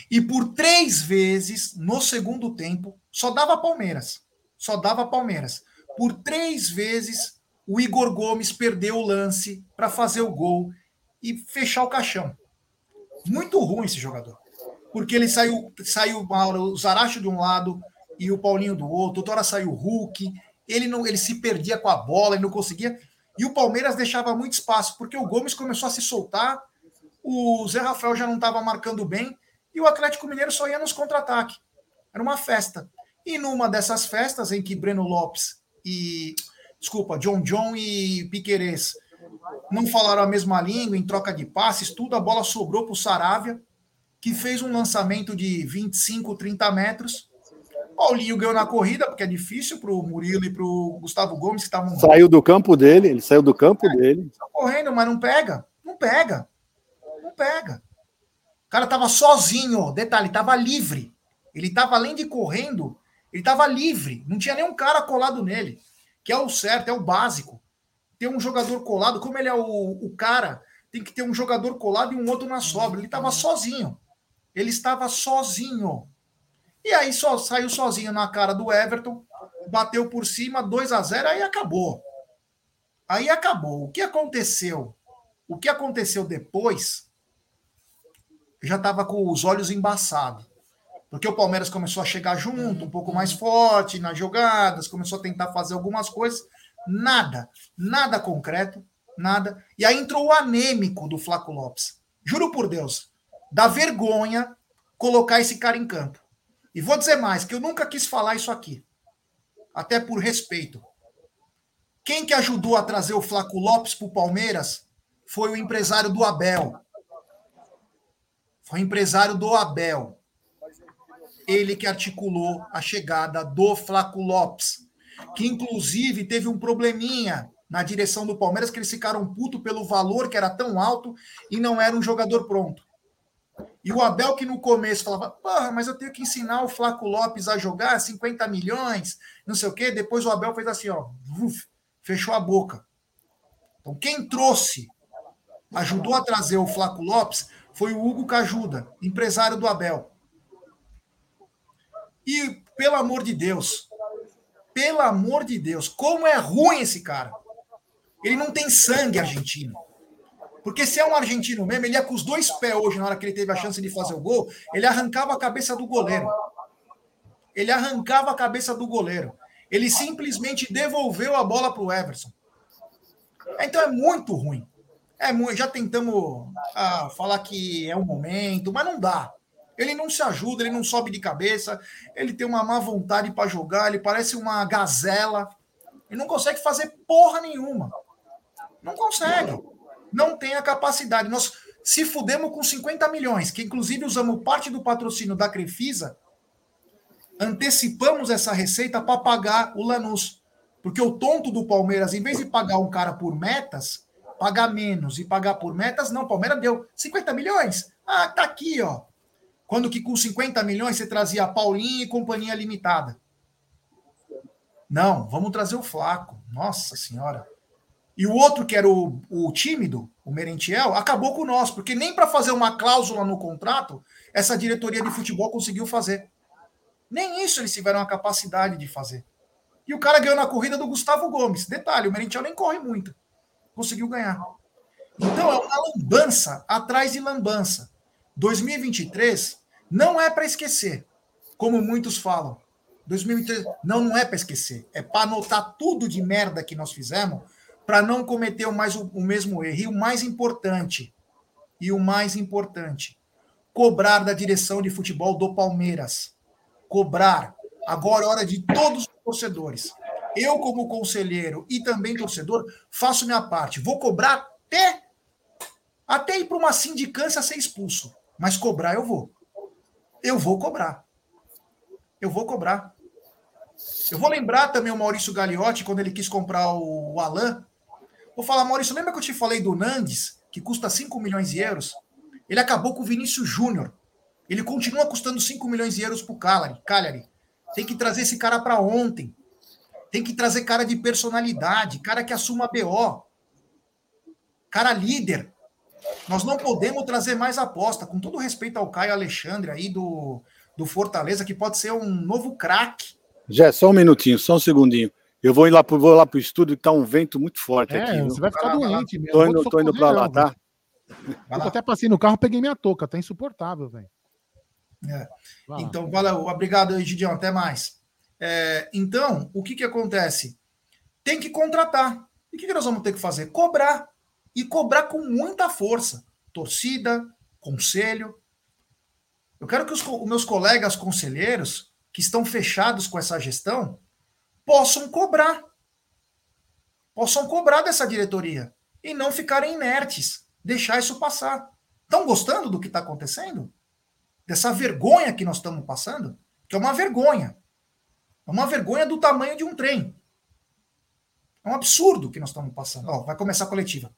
E por três vezes, no segundo tempo, só dava Palmeiras. Só dava Palmeiras. Por três vezes, o Igor Gomes perdeu o lance para fazer o gol e fechar o caixão. Muito ruim esse jogador. Porque ele saiu, saiu o Zaracho de um lado e o Paulinho do outro, outra saiu o Hulk, ele não ele se perdia com a bola, ele não conseguia. E o Palmeiras deixava muito espaço, porque o Gomes começou a se soltar, o Zé Rafael já não estava marcando bem, e o Atlético Mineiro só ia nos contra-ataque. Era uma festa. E numa dessas festas em que Breno Lopes e. Desculpa, John John e Piquerez não falaram a mesma língua, em troca de passes, tudo, a bola sobrou para o Saravia, que fez um lançamento de 25, 30 metros. Paulinho ganhou na corrida, porque é difícil para o Murilo e para o Gustavo Gomes, que estavam. Saiu do campo dele, ele saiu do campo é, dele. Tá correndo, mas não pega. Não pega. Não pega. O cara estava sozinho, detalhe, estava livre. Ele estava além de correndo, ele estava livre. Não tinha nenhum cara colado nele, que é o certo, é o básico ter um jogador colado, como ele é o, o cara, tem que ter um jogador colado e um outro na sobra. Ele estava sozinho. Ele estava sozinho. E aí só saiu sozinho na cara do Everton, bateu por cima, 2 a 0 aí acabou. Aí acabou. O que aconteceu? O que aconteceu depois? Já estava com os olhos embaçados. Porque o Palmeiras começou a chegar junto, um pouco mais forte nas jogadas, começou a tentar fazer algumas coisas. Nada, nada concreto, nada. E aí entrou o anêmico do Flaco Lopes. Juro por Deus, dá vergonha colocar esse cara em campo. E vou dizer mais, que eu nunca quis falar isso aqui. Até por respeito. Quem que ajudou a trazer o Flaco Lopes para o Palmeiras foi o empresário do Abel. Foi o empresário do Abel. Ele que articulou a chegada do Flaco Lopes que inclusive teve um probleminha na direção do Palmeiras, que eles ficaram puto pelo valor que era tão alto e não era um jogador pronto. E o Abel, que no começo falava, porra, mas eu tenho que ensinar o Flaco Lopes a jogar 50 milhões, não sei o quê. Depois o Abel fez assim, ó, uf, fechou a boca. Então, quem trouxe, ajudou a trazer o Flaco Lopes, foi o Hugo Cajuda, empresário do Abel. E, pelo amor de Deus, pelo amor de Deus, como é ruim esse cara. Ele não tem sangue argentino. Porque se é um argentino mesmo, ele ia com os dois pés hoje, na hora que ele teve a chance de fazer o gol, ele arrancava a cabeça do goleiro. Ele arrancava a cabeça do goleiro. Ele simplesmente devolveu a bola para o Everson. Então é muito ruim. É muito, já tentamos ah, falar que é um momento, mas não dá. Ele não se ajuda, ele não sobe de cabeça, ele tem uma má vontade para jogar, ele parece uma gazela. Ele não consegue fazer porra nenhuma. Não consegue. Não tem a capacidade. Nós se fudemos com 50 milhões, que inclusive usamos parte do patrocínio da Crefisa, antecipamos essa receita para pagar o Lanús. Porque o tonto do Palmeiras, em vez de pagar um cara por metas, pagar menos e pagar por metas, não, o Palmeiras deu 50 milhões. Ah, tá aqui, ó. Quando que com 50 milhões você trazia Paulinho e companhia limitada. Não, vamos trazer o Flaco. Nossa Senhora. E o outro, que era o, o tímido, o Merentiel, acabou com nós, porque nem para fazer uma cláusula no contrato, essa diretoria de futebol conseguiu fazer. Nem isso eles tiveram a capacidade de fazer. E o cara ganhou na corrida do Gustavo Gomes. Detalhe, o Merentiel nem corre muito. Conseguiu ganhar. Então é uma lambança atrás de lambança. 2023 não é para esquecer, como muitos falam. 2023 não, não é para esquecer. É para anotar tudo de merda que nós fizemos para não cometer mais o, o mesmo erro. E o mais importante, e o mais importante, cobrar da direção de futebol do Palmeiras. Cobrar. Agora é hora de todos os torcedores. Eu, como conselheiro e também torcedor, faço minha parte. Vou cobrar até, até ir para uma sindicância ser expulso. Mas cobrar eu vou. Eu vou cobrar. Eu vou cobrar. Eu vou lembrar também o Maurício Gagliotti, quando ele quis comprar o Alain. Vou falar, Maurício, lembra que eu te falei do Nandes, que custa 5 milhões de euros? Ele acabou com o Vinícius Júnior. Ele continua custando 5 milhões de euros para o Cagliari. Tem que trazer esse cara para ontem. Tem que trazer cara de personalidade, cara que assuma BO. Cara líder. Nós não podemos trazer mais aposta, com todo respeito ao Caio Alexandre aí do, do Fortaleza, que pode ser um novo craque. Já, só um minutinho, só um segundinho. Eu vou ir lá pro, vou lá pro estúdio, que tá um vento muito forte é, aqui. Você vai ficar doente mesmo. Tô indo, tô indo pra lá, tá? Eu até passei no carro, peguei minha touca, tá insuportável, velho. É. Então, valeu. Obrigado, Gideon. Até mais. É, então, o que que acontece? Tem que contratar. E o que, que nós vamos ter que fazer? Cobrar. E cobrar com muita força. Torcida, conselho. Eu quero que os, os meus colegas conselheiros, que estão fechados com essa gestão, possam cobrar. Possam cobrar dessa diretoria. E não ficarem inertes. Deixar isso passar. Estão gostando do que está acontecendo? Dessa vergonha que nós estamos passando? Que é uma vergonha. É uma vergonha do tamanho de um trem. É um absurdo que nós estamos passando. Ó, vai começar a coletiva.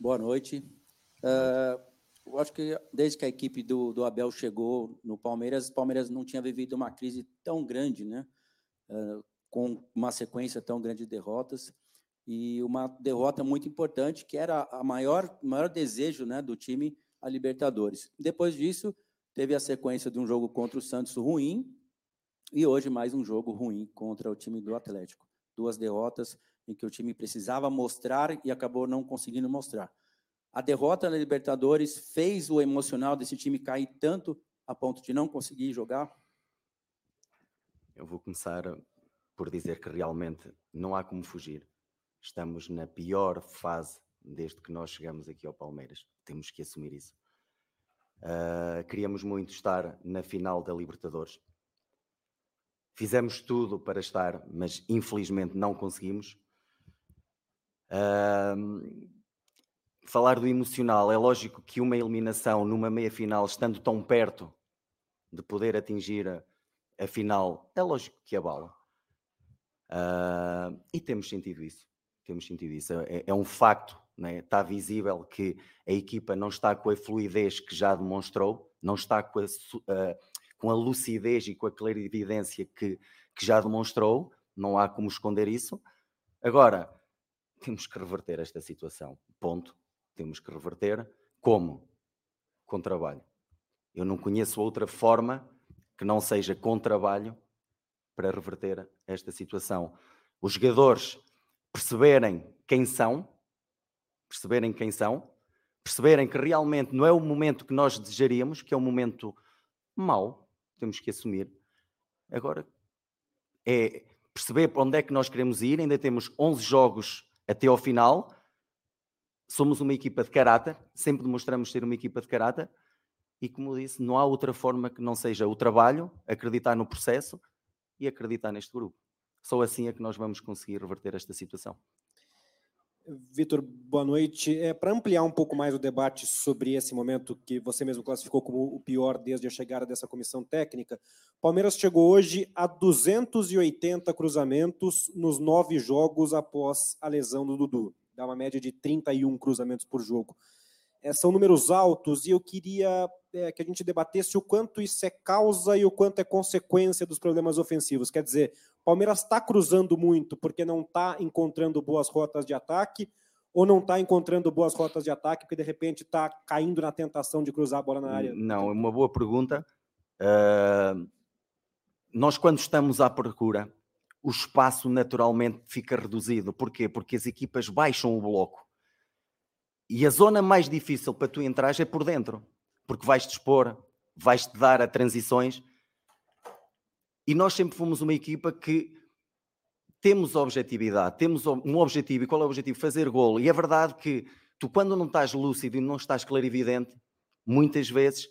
Boa noite. Uh, eu acho que desde que a equipe do, do Abel chegou no Palmeiras, o Palmeiras não tinha vivido uma crise tão grande, né? Uh, com uma sequência tão grande de derrotas e uma derrota muito importante, que era a maior maior desejo, né, do time a Libertadores. Depois disso, teve a sequência de um jogo contra o Santos ruim e hoje mais um jogo ruim contra o time do Atlético. Duas derrotas em que o time precisava mostrar e acabou não conseguindo mostrar. A derrota na Libertadores fez o emocional desse time cair tanto a ponto de não conseguir jogar? Eu vou começar por dizer que realmente não há como fugir. Estamos na pior fase desde que nós chegamos aqui ao Palmeiras. Temos que assumir isso. Uh, queríamos muito estar na final da Libertadores. Fizemos tudo para estar, mas infelizmente não conseguimos. Falar do emocional, é lógico que uma eliminação numa meia final, estando tão perto de poder atingir a, a final, é lógico que abala. Uh, e temos sentido isso. Temos sentido isso. É, é um facto, né? está visível que a equipa não está com a fluidez que já demonstrou, não está com a, uh, com a lucidez e com a clarividência que, que já demonstrou, não há como esconder isso. Agora, temos que reverter esta situação. Ponto. Temos que reverter. Como? Com trabalho. Eu não conheço outra forma que não seja com trabalho para reverter esta situação. Os jogadores perceberem quem são, perceberem quem são, perceberem que realmente não é o momento que nós desejaríamos, que é um momento mau, temos que assumir. Agora, é perceber para onde é que nós queremos ir, ainda temos 11 jogos até ao final, somos uma equipa de caráter, sempre demonstramos ser uma equipa de caráter, e como disse, não há outra forma que não seja o trabalho, acreditar no processo e acreditar neste grupo. Só assim é que nós vamos conseguir reverter esta situação. Vitor, boa noite. É, Para ampliar um pouco mais o debate sobre esse momento que você mesmo classificou como o pior desde a chegada dessa comissão técnica, Palmeiras chegou hoje a 280 cruzamentos nos nove jogos após a lesão do Dudu. Dá uma média de 31 cruzamentos por jogo. É, são números altos e eu queria é, que a gente debatesse o quanto isso é causa e o quanto é consequência dos problemas ofensivos. Quer dizer, o Palmeiras está cruzando muito porque não está encontrando boas rotas de ataque ou não está encontrando boas rotas de ataque porque de repente está caindo na tentação de cruzar a bola na área? Não, é uma boa pergunta. Uh, nós, quando estamos à procura, o espaço naturalmente fica reduzido. Porquê? Porque as equipas baixam o bloco. E a zona mais difícil para tu entrar é por dentro, porque vais-te expor, vais-te dar a transições. E nós sempre fomos uma equipa que temos objetividade, temos um objetivo. E qual é o objetivo? Fazer golo. E é verdade que tu, quando não estás lúcido e não estás clarividente, muitas vezes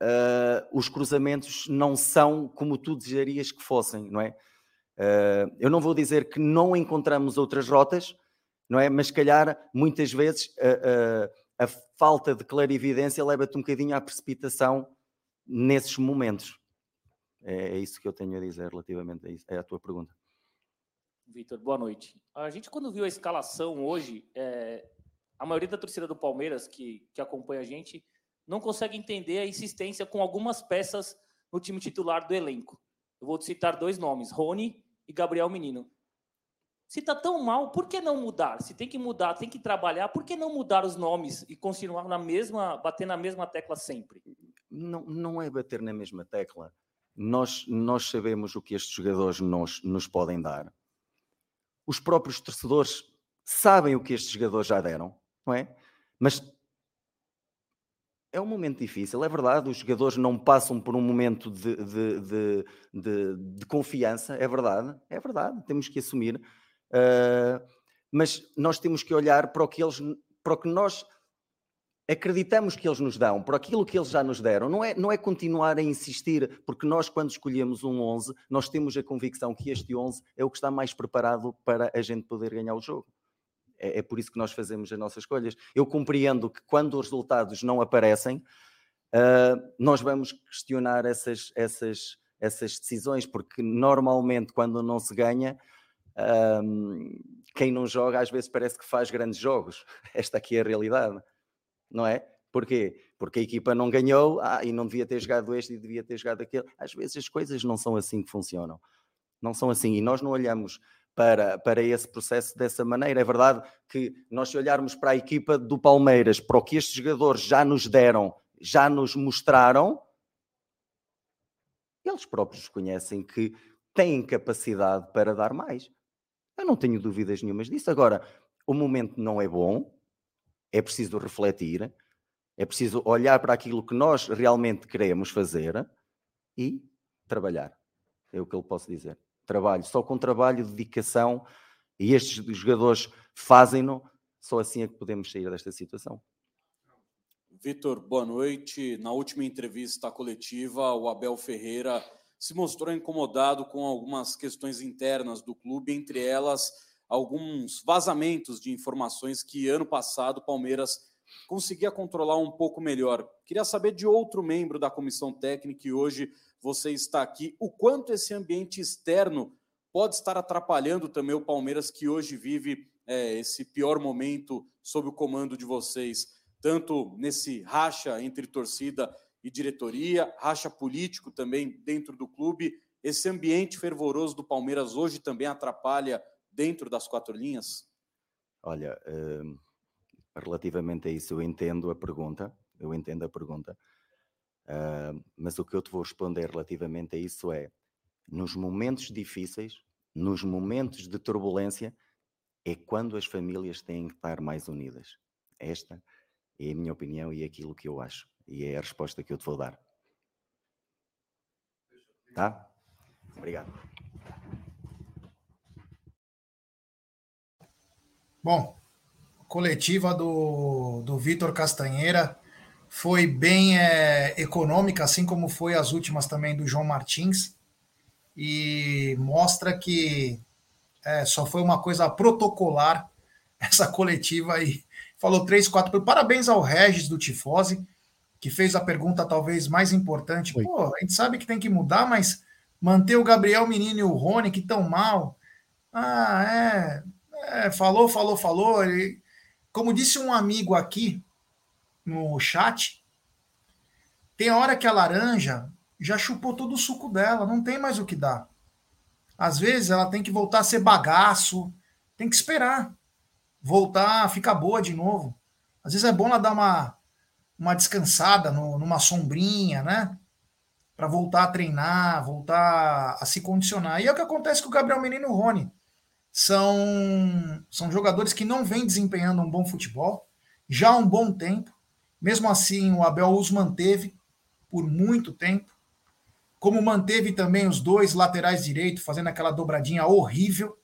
uh, os cruzamentos não são como tu desejarias que fossem, não é? Uh, eu não vou dizer que não encontramos outras rotas, não é? Mas se calhar, muitas vezes, a, a, falta de clarividência leva-te um bocadinho à precipitação nesses momentos. É, é, isso que eu tenho a dizer relativamente a, isso, é a tua pergunta. Vitor, boa noite. A gente, quando viu a escalação hoje, é, a maioria da torcida do Palmeiras que, que acompanha a gente não consegue entender a insistência com algumas peças no time titular do elenco. Eu vou citar dois nomes, Rony e Gabriel Menino. Se está tão mal, por que não mudar? Se tem que mudar, tem que trabalhar, por que não mudar os nomes e continuar na mesma, bater na mesma tecla sempre? Não, não é bater na mesma tecla. Nós, nós sabemos o que estes jogadores nos, nos podem dar. Os próprios torcedores sabem o que estes jogadores já deram, não é? Mas é um momento difícil, é verdade. Os jogadores não passam por um momento de, de, de, de, de confiança, é verdade, é verdade, temos que assumir. Uh, mas nós temos que olhar para o que eles, para o que nós acreditamos que eles nos dão, por aquilo que eles já nos deram. Não é, não é continuar a insistir, porque nós, quando escolhemos um 11, nós temos a convicção que este 11 é o que está mais preparado para a gente poder ganhar o jogo. É, é por isso que nós fazemos as nossas escolhas. Eu compreendo que quando os resultados não aparecem, uh, nós vamos questionar essas, essas, essas decisões, porque normalmente quando não se ganha, uh, quem não joga às vezes parece que faz grandes jogos. [laughs] Esta aqui é a realidade não é? Porquê? Porque a equipa não ganhou ah, e não devia ter jogado este e devia ter jogado aquele. Às vezes as coisas não são assim que funcionam. Não são assim. E nós não olhamos para, para esse processo dessa maneira. É verdade que nós, se olharmos para a equipa do Palmeiras, para o que estes jogadores já nos deram, já nos mostraram, eles próprios conhecem que têm capacidade para dar mais. Eu não tenho dúvidas nenhumas disso. Agora, o momento não é bom, é preciso refletir, é preciso olhar para aquilo que nós realmente queremos fazer e trabalhar. É o que eu posso dizer. Trabalho. Só com trabalho, dedicação, e estes jogadores fazem-no, só assim é que podemos sair desta situação. Vitor, boa noite. Na última entrevista coletiva, o Abel Ferreira se mostrou incomodado com algumas questões internas do clube, entre elas alguns vazamentos de informações que ano passado o Palmeiras conseguia controlar um pouco melhor. Queria saber de outro membro da comissão técnica e hoje você está aqui, o quanto esse ambiente externo pode estar atrapalhando também o Palmeiras que hoje vive é, esse pior momento sob o comando de vocês, tanto nesse racha entre torcida e diretoria, racha político também dentro do clube. Esse ambiente fervoroso do Palmeiras hoje também atrapalha dentro das quatro linhas? Olha, uh, relativamente a isso, eu entendo a pergunta, eu entendo a pergunta, uh, mas o que eu te vou responder relativamente a isso é: nos momentos difíceis, nos momentos de turbulência, é quando as famílias têm que estar mais unidas. Esta é a minha opinião e é aquilo que eu acho, e é a resposta que eu te vou dar. Tá? Obrigado. Bom, coletiva do, do Vitor Castanheira foi bem é, econômica, assim como foi as últimas também do João Martins, e mostra que é, só foi uma coisa protocolar [laughs] essa coletiva aí. Falou três, quatro. Parabéns ao Regis do Tifose, que fez a pergunta talvez mais importante. Oi. Pô, a gente sabe que tem que mudar, mas manter o Gabriel Menino e o Rony, que estão mal. Ah, é. É, falou, falou, falou. Ele, como disse um amigo aqui no chat, tem hora que a laranja já chupou todo o suco dela, não tem mais o que dar. Às vezes ela tem que voltar a ser bagaço, tem que esperar. Voltar, ficar boa de novo. Às vezes é bom ela dar uma, uma descansada no, numa sombrinha, né? Para voltar a treinar, voltar a se condicionar. E é o que acontece com o Gabriel Menino e o Rony são, são jogadores que não vêm desempenhando um bom futebol já há um bom tempo. Mesmo assim, o Abel os manteve por muito tempo. Como manteve também os dois laterais direitos, fazendo aquela dobradinha horrível.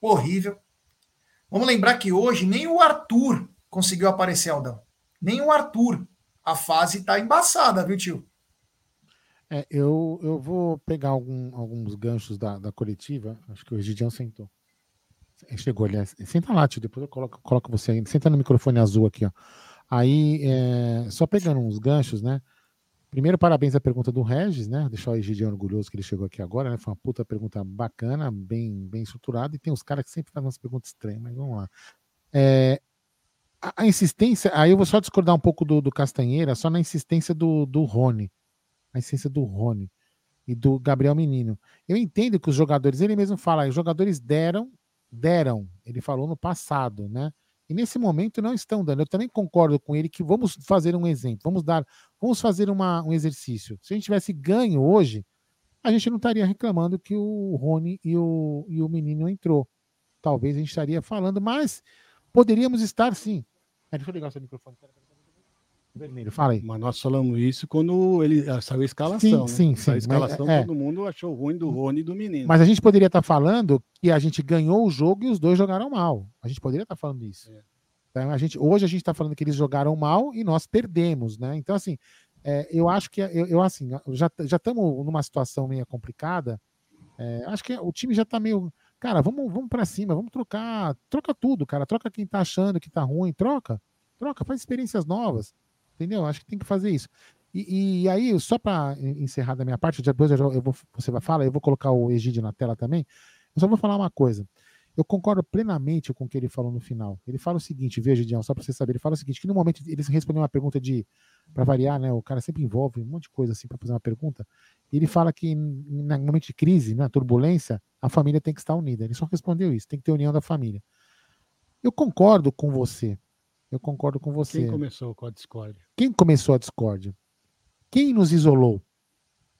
Horrível. Vamos lembrar que hoje nem o Arthur conseguiu aparecer, Aldão. Nem o Arthur. A fase está embaçada, viu, tio? É, eu, eu vou pegar algum, alguns ganchos da, da coletiva. Acho que o Egidião sentou. Chegou, aliás. Senta lá, tio, depois eu coloco, coloco você aí. Senta no microfone azul aqui, ó. Aí, é, só pegando uns ganchos, né? Primeiro, parabéns à pergunta do Regis, né? Deixar o Egidião orgulhoso que ele chegou aqui agora, né? Foi uma puta pergunta bacana, bem, bem estruturada. E tem uns caras que sempre fazem umas perguntas estranhas, mas vamos lá. É, a, insistência, aí eu vou só discordar um pouco do, do Castanheira, só na insistência do, do Rony. A insistência do Rony e do Gabriel Menino. Eu entendo que os jogadores, ele mesmo fala, os jogadores deram deram, ele falou no passado, né? E nesse momento não estão dando. Eu também concordo com ele que vamos fazer um exemplo, vamos dar, vamos fazer uma, um exercício. Se a gente tivesse ganho hoje, a gente não estaria reclamando que o Rony e o, e o menino entrou. talvez a gente estaria falando, mas poderíamos estar sim. É, deixa eu ligar o seu microfone. Vermelho, fala aí. Mas nós falamos isso quando ele saiu a escalação. Sim, né? sim, Saiu a sim, escalação, mas, é. todo mundo achou ruim do Rony e do menino. Mas a gente poderia estar falando que a gente ganhou o jogo e os dois jogaram mal. A gente poderia estar falando isso. É. Então, a gente, hoje a gente está falando que eles jogaram mal e nós perdemos, né? Então, assim, é, eu acho que eu, eu, assim, já estamos numa situação meio complicada. É, acho que o time já está meio. Cara, vamos, vamos para cima, vamos trocar. Troca tudo, cara. Troca quem tá achando que tá ruim, troca. Troca, faz experiências novas. Entendeu? Acho que tem que fazer isso. E, e aí, só para encerrar da minha parte, depois eu, eu vou, você vai falar, eu vou colocar o Egídio na tela também. Eu só vou falar uma coisa. Eu concordo plenamente com o que ele falou no final. Ele fala o seguinte, veja, Dião, só para você saber, ele fala o seguinte, que no momento ele respondeu uma pergunta de, para variar, né, o cara sempre envolve um monte de coisa assim para fazer uma pergunta. Ele fala que no momento de crise, na turbulência, a família tem que estar unida. Ele só respondeu isso, tem que ter união da família. Eu concordo com você. Eu concordo com você. Quem começou com a discórdia? Quem começou a discórdia? Quem nos isolou?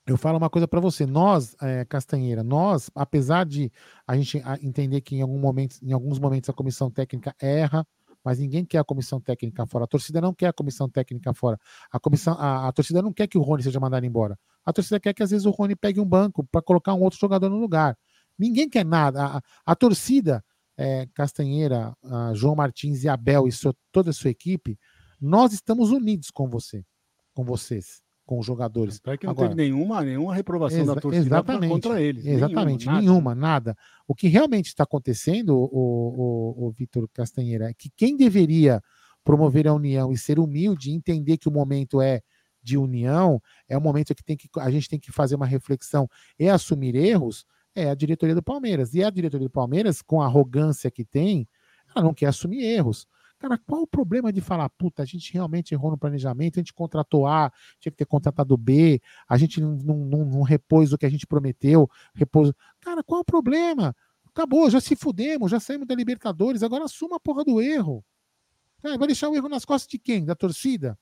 Eu falo uma coisa para você, nós, é, Castanheira, nós, apesar de a gente entender que em, algum momento, em alguns momentos a comissão técnica erra, mas ninguém quer a comissão técnica fora. A torcida não quer a comissão técnica fora. A comissão, a, a torcida não quer que o Rony seja mandado embora. A torcida quer que às vezes o Rony pegue um banco para colocar um outro jogador no lugar. Ninguém quer nada. A, a torcida, é, Castanheira, João Martins e Abel e sua, toda a sua equipe, nós estamos unidos com você, com vocês com os jogadores. É que não Agora, teve nenhuma, nenhuma reprovação da torcida contra eles. Exatamente, nenhuma, nenhuma, nada. O que realmente está acontecendo, o, o, o Vitor Castanheira, é que quem deveria promover a união e ser humilde, entender que o momento é de união, é um momento que, tem que a gente tem que fazer uma reflexão e assumir erros, é a diretoria do Palmeiras. E a diretoria do Palmeiras, com a arrogância que tem, ela não quer assumir erros. Cara, qual o problema de falar, puta, a gente realmente errou no planejamento, a gente contratou A, tinha que ter contratado B, a gente não, não, não repôs o que a gente prometeu, repôs. Cara, qual o problema? Acabou, já se fudemos, já saímos da Libertadores, agora assuma a porra do erro. Cara, vai deixar o erro nas costas de quem? Da torcida?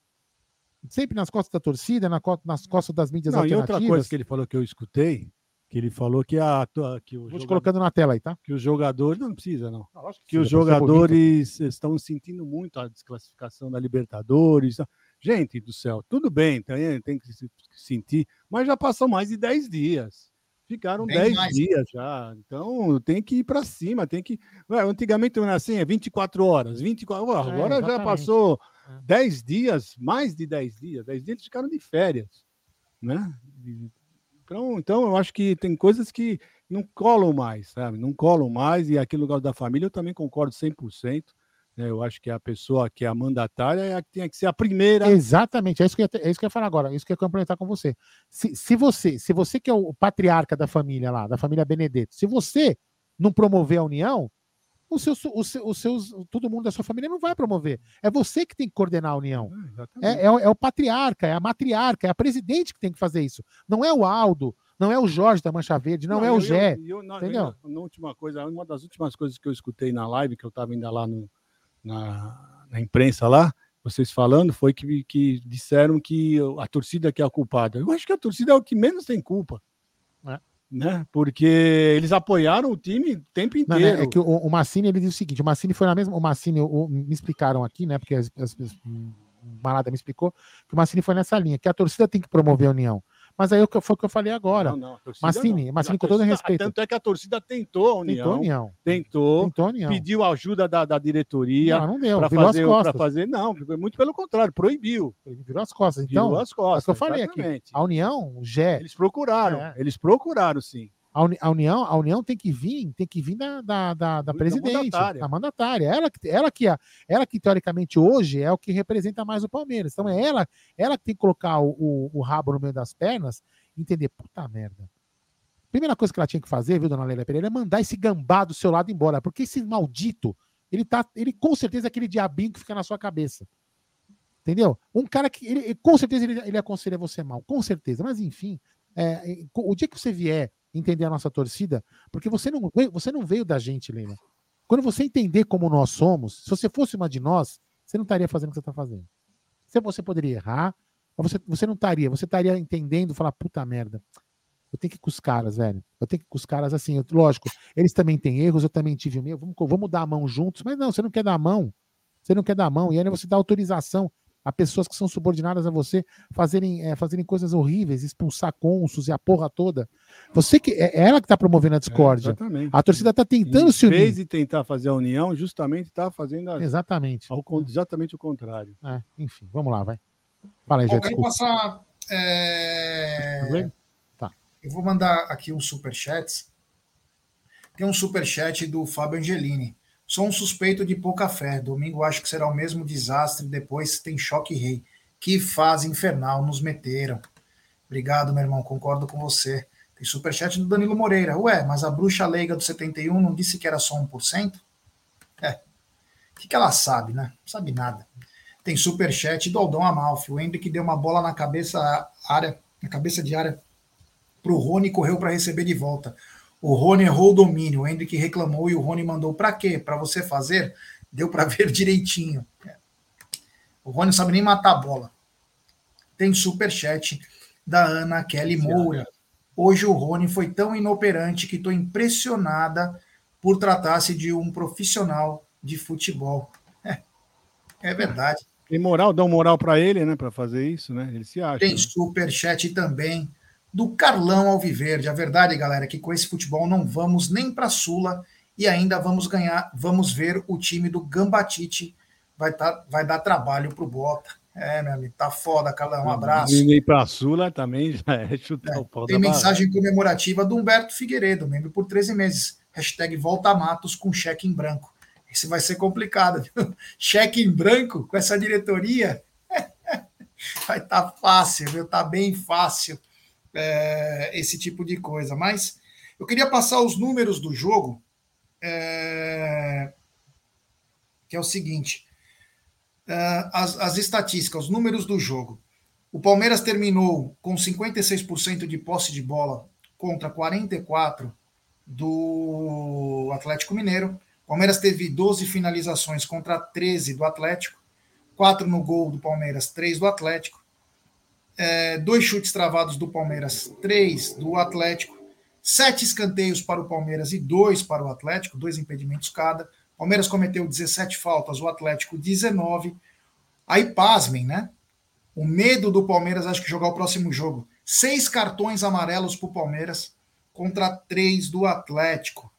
Sempre nas costas da torcida, nas costas das mídias não, alternativas. E outra coisa que ele falou que eu escutei, que ele falou que a que o Vou te colocando na tela aí, tá? Que os jogadores não precisa não. Ah, que, que os jogadores estão sentindo muito a desclassificação da Libertadores. Gente do céu, tudo bem, tem, tem que se sentir, mas já passou mais de 10 dias. Ficaram 10 dias já. Então tem que ir para cima, tem que. Ué, antigamente era assim, é 24 horas. 24... Ué, agora é, já passou é. 10 dias, mais de 10 dias. 10 dias eles ficaram de férias. Né? Então, então, eu acho que tem coisas que não colam mais, sabe? Não colam mais, e aqui no lugar da família eu também concordo 100%. Né? Eu acho que a pessoa que é a mandatária é a que tem que ser a primeira. Exatamente, é isso que eu é isso que eu ia falar agora, é isso que eu ia complementar com você. Se, se você, se você que é o patriarca da família lá, da família Benedetto, se você não promover a união, o seu, o seu, os seus, todo mundo da sua família não vai promover. É você que tem que coordenar a união. É, é, é, o patriarca, é a matriarca, é a presidente que tem que fazer isso. Não é o Aldo, não é o Jorge da Mancha Verde, não, não é o Gé. Eu, eu, eu, entendeu? Na, última coisa, uma das últimas coisas que eu escutei na live, que eu estava ainda lá no, na, na, imprensa lá, vocês falando, foi que, que disseram que a torcida que é a culpada. Eu acho que a torcida é o que menos tem culpa. Né? Porque eles apoiaram o time o tempo inteiro. Não, né? É que o, o Massini ele diz o seguinte: o Massini foi na mesma. O Massini, o, me explicaram aqui, né? Porque as, as, as, Malada me explicou que o Massini foi nessa linha, que a torcida tem que promover a união. Mas aí foi o que eu falei agora. Não, não, Massini, Massini com todo respeito. Tanto é que a torcida tentou a união. Tentou a união. Tentou, tentou a união. pediu ajuda da, da diretoria. Não, não deu. Para fazer, as costas. fazer. Não, muito pelo contrário, proibiu. Virou as costas. Então, virou as costas. É o que eu falei exatamente. aqui. A união, o Gé. Eles procuraram. É. Eles procuraram, sim. A, uni, a, União, a União tem que vir, tem que vir da, da, da, da presidente, mandatária. da mandatária. Ela, ela, que, ela que, teoricamente, hoje é o que representa mais o Palmeiras. Então é ela, ela que tem que colocar o, o, o rabo no meio das pernas e entender, puta merda. Primeira coisa que ela tinha que fazer, viu, dona Leila Pereira, é mandar esse gambá do seu lado embora. Porque esse maldito, ele tá. Ele com certeza é aquele diabinho que fica na sua cabeça. Entendeu? Um cara que. Ele, com certeza ele, ele aconselha você mal. Com certeza. Mas enfim, é, o dia que você vier entender a nossa torcida, porque você não, você não veio da gente, Leila. Quando você entender como nós somos, se você fosse uma de nós, você não estaria fazendo o que você está fazendo. Você, você poderia errar, mas você, você não estaria, você estaria entendendo, falar, puta merda, Eu tenho que ir com os caras, velho. Eu tenho que ir com os caras assim, eu- lógico, eles também têm erros, eu também tive o meu. Vamos, vamos dar a mão juntos, mas não, você não quer dar a mão. Você não quer dar a mão, e aí você dá autorização a pessoas que são subordinadas a você fazerem, é, fazerem coisas horríveis, expulsar cônsuls e a porra toda. Você que é é ela que está promovendo a discórdia. exatamente. a torcida está tentando em se unir. vez de tentar fazer a união, justamente está fazendo a- Exatamente. ao exatamente o contrário. É, enfim, vamos lá, vai. Fala aí, já Bom, desculpa. passar. é, Tá. Eu vou mandar aqui uns superchats. Tem um superchat do Fábio Angelini. Sou um suspeito de pouca fé. Domingo acho que será o mesmo desastre. Depois tem choque rei. Que fase infernal nos meteram. Obrigado, meu irmão. Concordo com você. Tem superchat do Danilo Moreira. Ué, mas a bruxa leiga do 71 não disse que era só 1%? É. O que, ela sabe, né? Não sabe nada. Tem superchat do Aldão Amalfi. O Hendrick deu uma bola na cabeça área, na cabeça de área pro Rony e correu para receber de volta. O Rony errou o domínio, o Hendrick reclamou e o Rony mandou para quê? Para você fazer? Deu para [laughs] ver direitinho. O Rony não sabe nem matar a bola. Tem superchat da Ana Kelly Moura. Hoje o Rony foi tão inoperante que estou impressionada por tratar-se de um profissional de futebol. É, [laughs] é verdade. Tem moral, dão moral para ele, né, para fazer isso, né? Ele se acha. Tem né? superchat também do Carlão Alviverde. A verdade, galera, é que com esse futebol não vamos nem para Sula e ainda vamos ganhar, vamos ver o time do Gambatite vai, tá, vai dar trabalho pro Bota. É, meu amigo, tá foda, Carlão. Um abraço. E para Sula também já [laughs] é chutar o pau Tem mensagem comemorativa do Humberto Figueiredo, membro por 13 meses. Hashtag Volta Matos com cheque em branco. Esse vai ser complicado. Viu? [laughs] Cheque em branco com essa diretoria [laughs] vai estar tá fácil, viu? Tá bem fácil é, esse tipo de coisa. Mas eu queria passar os números do jogo, é, que é o seguinte: é, as, as estatísticas, os números do jogo. O Palmeiras terminou com 56% de posse de bola contra 44% do Atlético Mineiro. Palmeiras teve 12 finalizações contra 13 do Atlético, 4 no gol do Palmeiras, 3 do Atlético. É, dois chutes travados do Palmeiras, 3 do Atlético. Sete escanteios para o Palmeiras e dois para o Atlético, dois impedimentos cada. O Palmeiras cometeu 17 faltas, o Atlético 19. Aí, pasmem, né? O medo do Palmeiras, acho que jogar o próximo jogo. Seis cartões amarelos para o Palmeiras contra três do Atlético.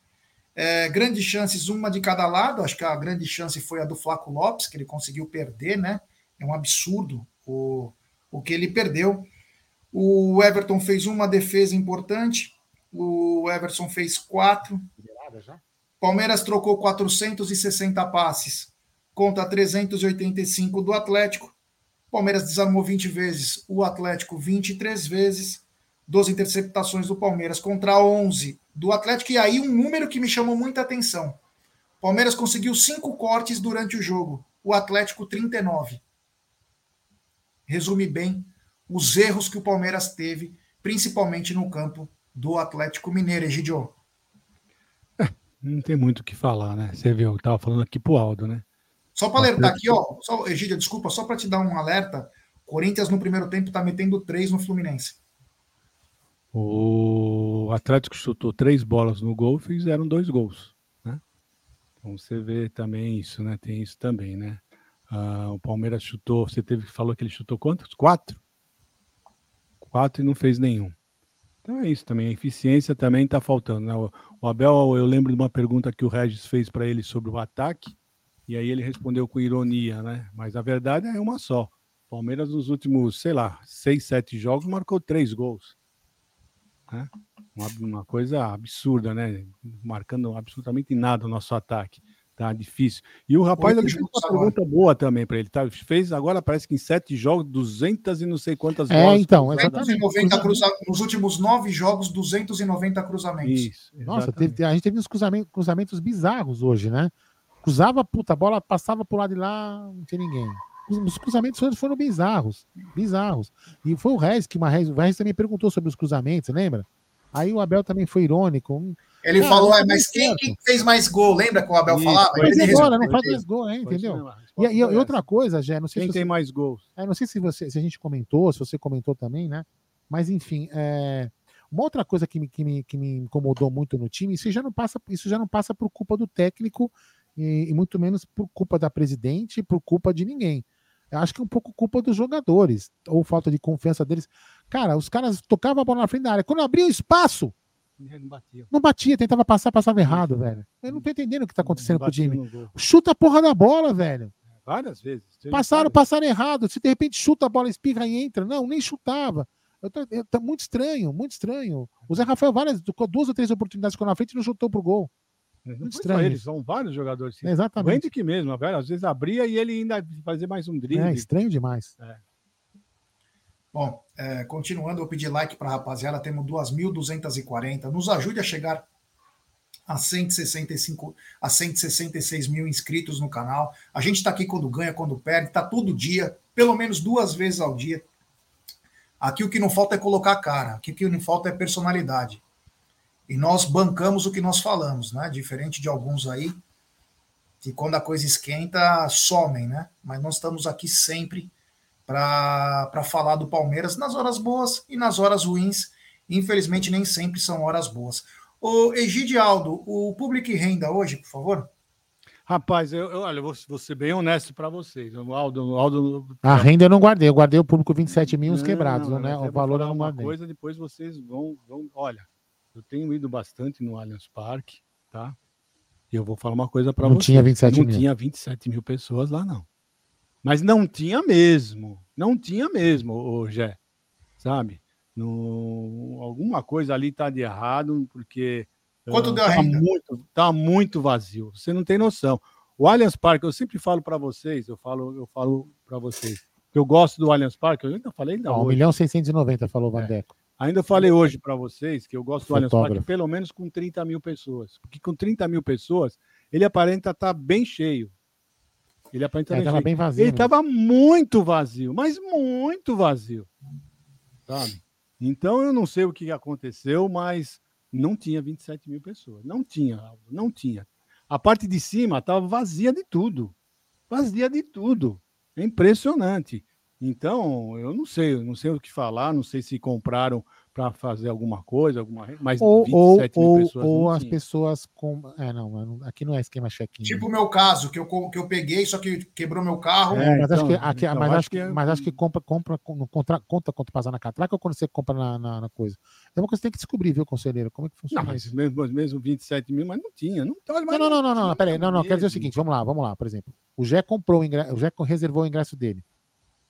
É, grandes chances, uma de cada lado. Acho que a grande chance foi a do Flaco Lopes, que ele conseguiu perder, né? É um absurdo o, o que ele perdeu. O Everton fez uma defesa importante. O Everson fez quatro. Palmeiras trocou 460 passes contra 385 do Atlético. Palmeiras desarmou 20 vezes, o Atlético 23 vezes. 12 interceptações do Palmeiras contra 11 do Atlético. E aí um número que me chamou muita atenção. Palmeiras conseguiu cinco cortes durante o jogo, o Atlético 39. Resume bem os erros que o Palmeiras teve, principalmente no campo do Atlético Mineiro, Egidio. Não tem muito o que falar, né? Você viu, eu tava falando aqui pro Aldo, né? Só para alertar aqui, ó, só, Egídio, desculpa, só para te dar um alerta, Corinthians no primeiro tempo tá metendo três no Fluminense. O Atlético chutou três bolas no gol e fizeram dois gols, né? Então você vê também isso, né? Tem isso também, né? Ah, o Palmeiras chutou, você teve falou que ele chutou quantos? Quatro? Quatro e não fez nenhum. Então é isso também, a eficiência também está faltando. Né? O, o Abel, eu lembro de uma pergunta que o Regis fez para ele sobre o ataque, e aí ele respondeu com ironia, né? Mas a verdade é uma só. O Palmeiras, nos últimos, sei lá, seis, sete jogos, marcou três gols. Né? Uma, uma, coisa absurda, né? Marcando absolutamente nada o nosso ataque. Tá difícil. E o rapaz ali fez uma pergunta boa também para ele. Tá? Fez agora, parece que em sete jogos, 200 e não sei quantas é, bolas. então, exatamente. Cruza... Nos últimos nove jogos, 290 cruzamentos. Isso, Nossa, teve, a gente teve uns cruzamentos, cruzamentos bizarros hoje, né? Cruzava, puta, a bola passava pro lado de lá, não tinha ninguém. Os cruzamentos hoje foram bizarros, bizarros. E foi o Reis que uma Reis, o Reis também perguntou sobre os cruzamentos, lembra? Aí o Abel também foi irônico. Ele ah, falou, é, mas quem que fez mais gol? Lembra que o Abel Isso, falava? Mas agora, não faz mais gol, é, entendeu? E, e, e, outra coisa, Jé, não sei quem se tem mais gols. É, não sei se, você, se a gente comentou, se você comentou também, né? Mas enfim, é, Uma outra coisa que me, que me, que me incomodou muito no time, isso já não passa, isso já não passa por culpa do técnico e, e muito menos por culpa da presidente e por culpa de ninguém. Eu acho que é um pouco culpa dos jogadores, ou falta de confiança deles. Cara, os caras tocavam a bola na frente da área. Quando abria o espaço, Não batia. não batia, tentava passar, passava errado, velho. Eu não tô entendendo o que tá acontecendo com o time. Chuta a porra da bola, velho. Várias vezes. Passaram, várias. passaram errado. Se de repente chuta a bola, espirra e entra. Não, nem chutava. Eu tô, eu tô muito estranho, muito estranho. O Zé Rafael, várias, duas ou três oportunidades ficou na frente e não chutou pro gol. Não muito estranho só eles, são vários jogadores. Sim. O Exatamente. Hendrick mesmo, velho. Às vezes abria e ele ainda fazia mais um drible. É estranho demais. Bom, é, continuando, eu pedi like para a rapaziada, temos 2.240. Nos ajude a chegar a 165, a 166 mil inscritos no canal. A gente está aqui quando ganha, quando perde, está todo dia, pelo menos duas vezes ao dia. Aqui o que não falta é colocar cara, aqui o que não falta é personalidade. E nós bancamos o que nós falamos, né? Diferente de alguns aí, que quando a coisa esquenta, somem, né? Mas nós estamos aqui sempre para falar do Palmeiras nas horas boas e nas horas ruins. Infelizmente, nem sempre são horas boas. O Egidialdo, o público e renda hoje, por favor. Rapaz, eu, eu- olha, eu vou, vou ser bem honesto para vocês. O Aldo, o Aldo A renda eu não guardei, eu guardei o público 27 mil, os Não, quebrados, não, né? mas eu O valor eu não uma coisa, depois vocês vão, vão. Olha, eu tenho ido bastante no Allianz Parque, tá? E eu vou falar uma coisa para Não vocês. tinha 27 não mil. tinha 27 mil pessoas lá, não. Mas não tinha mesmo. Não tinha mesmo, Gé. Sabe? No, alguma coisa ali tá de errado, porque. Quanto ah, deu a tá renda? Muito, tá muito vazio. Você não tem noção. O Allianz Parque, eu sempre falo para vocês, eu falo, eu falo para vocês, que eu gosto do Allianz Parque, eu ainda falei ainda Ó, 1 hoje. milhão 690, falou o Vandeco. Ainda falei hoje para vocês que eu gosto do Allianz Parque Fotógrafo. pelo menos com 30 mil pessoas. Porque com 30 mil pessoas, ele aparenta estar bem cheio. Ele É, bem tava cheio. bem vazio. Ele estava muito vazio, mas muito vazio. Sabe? Então eu não sei o que aconteceu, mas não tinha 27 mil pessoas. Não tinha, não tinha. A parte de cima estava vazia de tudo. Vazia de tudo. É impressionante. Então, eu não sei, eu não sei o que falar, não sei se compraram para fazer alguma coisa, alguma, mas Ou, ou, 27 mil ou, pessoas ou não as tinha. pessoas com. É, não, não- aqui não é esquema check-in. Tipo o meu caso, que eu, que eu peguei, só que quebrou meu carro. É, mas, acho então, que, aqui- então, mas, acho acho que, é- mas acho que compra, compra, contra, conta quando passar na catraca ou quando você compra na, na, na coisa? É uma coisa que você tem que descobrir, viu, conselheiro? Como é que Não, funciona mas isso? mesmo, mesmo 27 mil, mas não tinha. Não, mas Não, não, não, não, não, tinha peraí, não, não, quero dizer o seguinte, vamos lá, vamos lá, por exemplo. O Jé comprou o ingresso, o Jé reservou o ingresso dele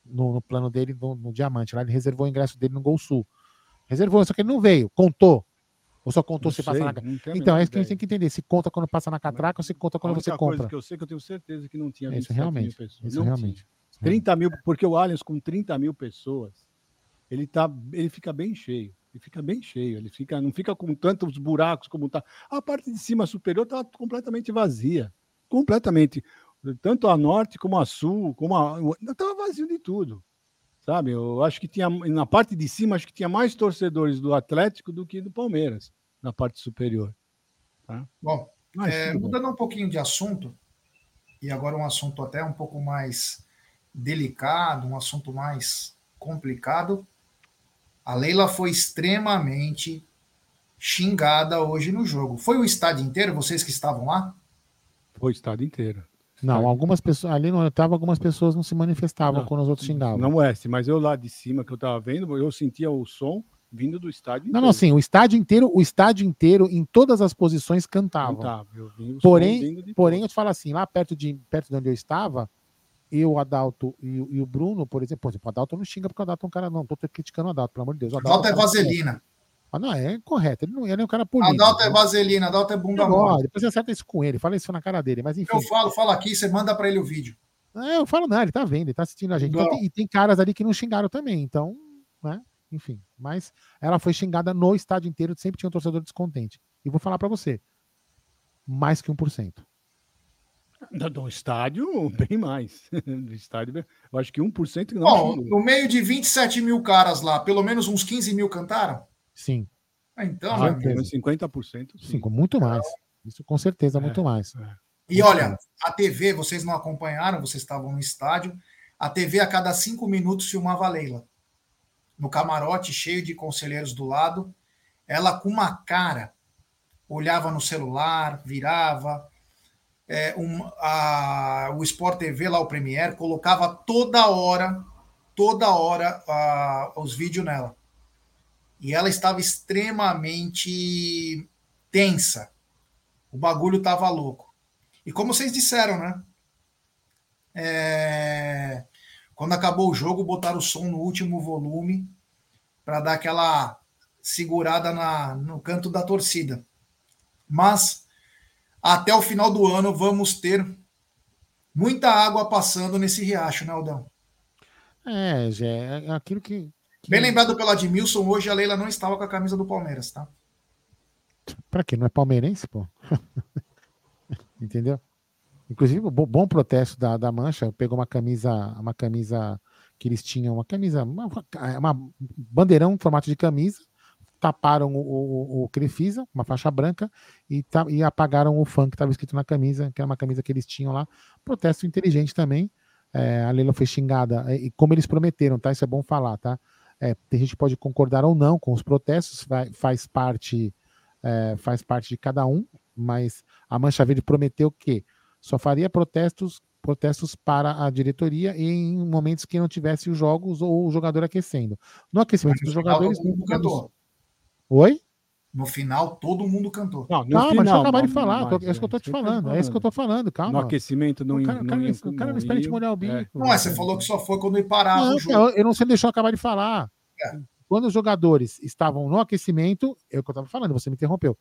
no, no plano dele, no, no Diamante, lá ele reservou o ingresso dele no Gol Sul. Reservou, só que ele não veio, contou. Ou só contou Não se sei, passar na não tenho a Então, é isso que a gente tem que entender, se conta quando passa na catraca ou se conta quando você única coisa compra. que eu sei que eu tenho certeza que não tinha isso 27 realmente, mil pessoas. isso não realmente. tinha. 30 mil, porque o Allianz com 30 mil pessoas, ele, tá, ele fica bem cheio. Ele fica bem cheio, ele fica, não fica com tantos buracos como tá. A parte de cima superior estava completamente vazia. Completamente. Tanto a norte como a sul, como a. Estava vazio de tudo. Sabe? Eu acho que tinha. Na parte de cima, acho que tinha mais torcedores do Atlético do que do Palmeiras, na parte superior. Tá? Bom, Mas, é, mudando um pouquinho de assunto, e agora um assunto até um pouco mais delicado, um assunto mais complicado. A Leila foi extremamente xingada hoje no jogo. Foi o estádio inteiro, vocês que estavam lá? Foi o estado inteiro. Não, algumas pessoas, ali não estava, algumas pessoas não se manifestavam Não, quando os outros xingavam. Não é, mas eu lá de cima que eu tava vendo, eu sentia o som vindo do estádio. Não, não, sim, o estádio inteiro, o estádio inteiro, em todas as posições, cantava. Cantava, eu vi Porém, porém, eu te falo assim, lá perto de, perto de onde eu estava, eu, o Adalto e, o- e o Bruno, por exemplo, por exemplo, o Adalto não xinga porque o Adalto é um cara, não, tô criticando o Adalto, pelo amor de Deus. O Adalto é um cara- não, é correto, ele não ele é um cara político. Adalto é vaselina, Adalto é bunda Agora, mole. depois você acerta isso com ele, fala isso na cara dele, mas enfim. Eu falo, falo aqui, você manda para ele o vídeo. É, eu falo, não, ele tá vendo, ele tá assistindo a gente. Então, tem- e tem caras ali que não xingaram também, então, né? Enfim. Mas ela foi xingada no estádio inteiro, sempre tinha um torcedor descontente. E vou falar pra você: mais que 1%. Do, do estádio, bem mais. [laughs] Do estádio, eu acho que 1% não Bom, no meio de 27 mil caras lá, pelo menos uns 15 mil cantaram? Sim, Ah, Então, Ah. Mas 50% sim. sim, muito mais. Isso com certeza, É, muito mais. E olha, a TV, vocês não acompanharam, vocês estavam no estádio. A TV, a cada cinco minutos, filmava a Leila. No camarote, cheio de conselheiros do lado. ela com uma cara, olhava no celular, virava. É, um, a, o Sport TV, lá o Premiere, colocava toda hora, toda hora a, os vídeos nela. E ela estava extremamente tensa. O bagulho estava louco. E como vocês disseram, né? É, quando acabou o jogo, botaram o som no último volume para dar aquela segurada na, no canto da torcida. Mas até o final do ano vamos ter muita água passando nesse riacho, né, Aldão? É, Gé, é aquilo que... Bem lembrado pela Admilson, hoje a Leila não estava com a camisa do Palmeiras, tá? Pra quê? Não é palmeirense, pô? [laughs] Entendeu? Inclusive, bom protesto da, da Mancha, pegou uma camisa, uma camisa que eles tinham, uma camisa, uma, uma bandeirão em formato de camisa, taparam o, o, o Crefisa, uma faixa branca, e, ta, e apagaram o fã que estava escrito na camisa, que era uma camisa que eles tinham lá. Protesto inteligente também. É, a Leila foi xingada, e como eles prometeram, tá? Isso é bom falar, tá? É, tem gente que pode concordar ou não com os protestos, vai, faz parte é, faz parte de cada um, mas a Mancha Verde prometeu que só faria protestos protestos para a diretoria em momentos que não tivesse os jogos ou o jogador aquecendo. No aquecimento dos jogadores. Mundo cantou. Oi? No final, todo mundo cantou. Não, calma, final, deixa eu acabar de falar. Mas, é isso que eu tô te falando. É isso que eu tô falando, calma. No aquecimento, não. O cara, não, cara, não, o cara não espera te molhar o bico. É. Não, é, você falou que só foi quando ele parava não, o jogo. Eu não sei deixou eu acabar de falar. É. Quando os jogadores estavam no aquecimento, é o que eu estava falando, você me interrompeu.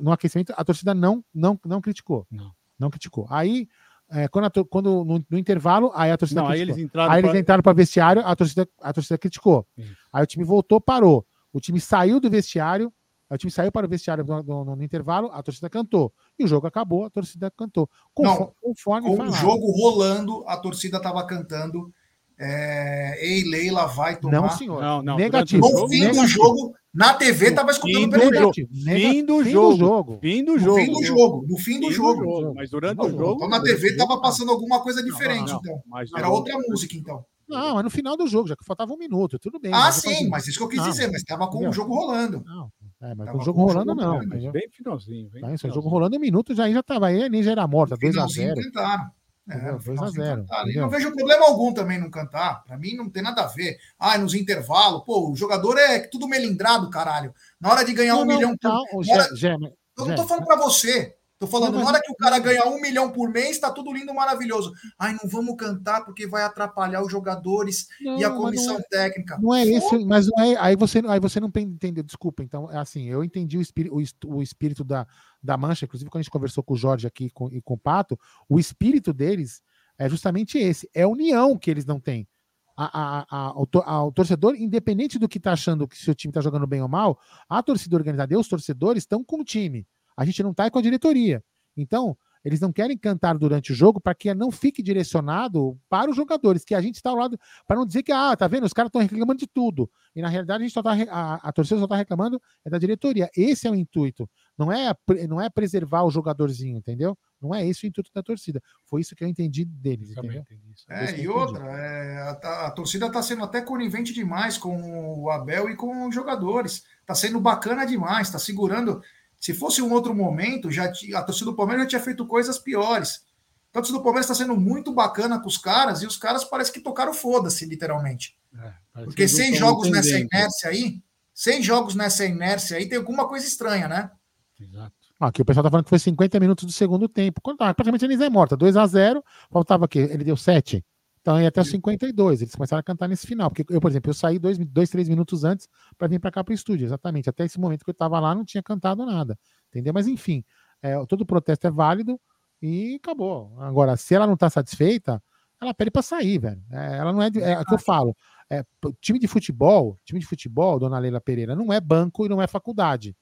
No aquecimento, a torcida não, não, não criticou. Não. Não criticou. Aí, é, quando, a, quando no, no, intervalo, aí a torcida não, criticou. Aí eles entraram aí eles entraram para vestiário, a torcida, a torcida criticou. Isso. Aí o time voltou, parou. O time saiu do vestiário, o time saiu para o vestiário no, no, no, intervalo, a torcida cantou. E o jogo acabou, a torcida cantou. Conforme, não, conforme com o jogo rolando, a torcida estava cantando. É, Ei, Leila vai tomar. Não, senhor. Não, não. Negativo. No fim negativo. do jogo, na TV, tava escutando do, jogo. Fim do jogo. Fim do jogo. No fim do jogo. No fim do jogo. Mas durante o jogo. Então na TV tava passando alguma coisa diferente, então. Era outra música, então. Não, mas no final do jogo, já que faltava um minuto, tudo bem. Ah, sim, mas isso que eu quis dizer, mas estava com o jogo rolando. Não, é, mas com o jogo rolando, não. Bem finalzinho. Bem tá, o jogo rolando um minuto já, já tava aí, nem já era morta, 2x0. tentaram. É, 2x0. não vejo problema algum também não cantar. Para mim não tem nada a ver. Ah, nos intervalos, pô, o jogador é tudo melindrado, caralho. Na hora de ganhar não, um não, milhão por hora... Gé, Gé, Eu não tô falando para você. Tô falando, na hora que o cara ganha um milhão por mês, tá tudo lindo, maravilhoso. Ai, não vamos cantar porque vai atrapalhar os jogadores não, e a comissão não é, técnica. Não é esse, mas não é. Aí você, aí você não entendeu, desculpa. Então, é assim, eu entendi o espírito, o espírito da, da mancha, inclusive quando a gente conversou com o Jorge aqui com, e com o Pato, o espírito deles é justamente esse: é a união que eles não têm. A, a, a, a, o torcedor, independente do que está achando que se o time está jogando bem ou mal, a torcida organizada e os torcedores estão com o time. A gente não está com a diretoria. Então, eles não querem cantar durante o jogo para que não fique direcionado para os jogadores, que a gente está ao lado, para não dizer que, ah, tá vendo, os caras estão reclamando de tudo. E na realidade a gente só tá, a, a torcida só está reclamando é da diretoria. Esse é o intuito. Não é, não é preservar o jogadorzinho, entendeu? Não é esse o intuito da torcida. Foi isso que eu entendi deles, entendeu? É, e outra, é, a, a, torcida está sendo até conivente demais com o Abel e com os jogadores. Está sendo bacana demais, está segurando. Se fosse um outro momento, já a torcida do Palmeiras já tinha feito coisas piores. Então, a torcida do Palmeiras está sendo muito bacana com os caras e os caras parece que tocaram foda-se, literalmente. É, Porque seis jogos nessa inércia aí, seis jogos nessa inércia aí, tem alguma coisa estranha, né? Exato. Aqui o pessoal tá falando que foi 50 minutos do segundo tempo. Quando, ah, praticamente eles é morta. 2 a 0 faltava aqui. Ele deu 7. Então ia até os 52. Eles começaram a cantar nesse final. Porque eu, por exemplo, eu saí dois, dois três minutos antes para vir para cá para o estúdio. Exatamente. Até esse momento que eu estava lá, não tinha cantado nada. Entendeu? Mas enfim, é, todo protesto é válido e acabou. Agora, se ela não está satisfeita, ela pede para sair, velho. É, ela não é, é, é o que eu falo. É, time de futebol, time de futebol, dona Leila Pereira, não é banco e não é faculdade.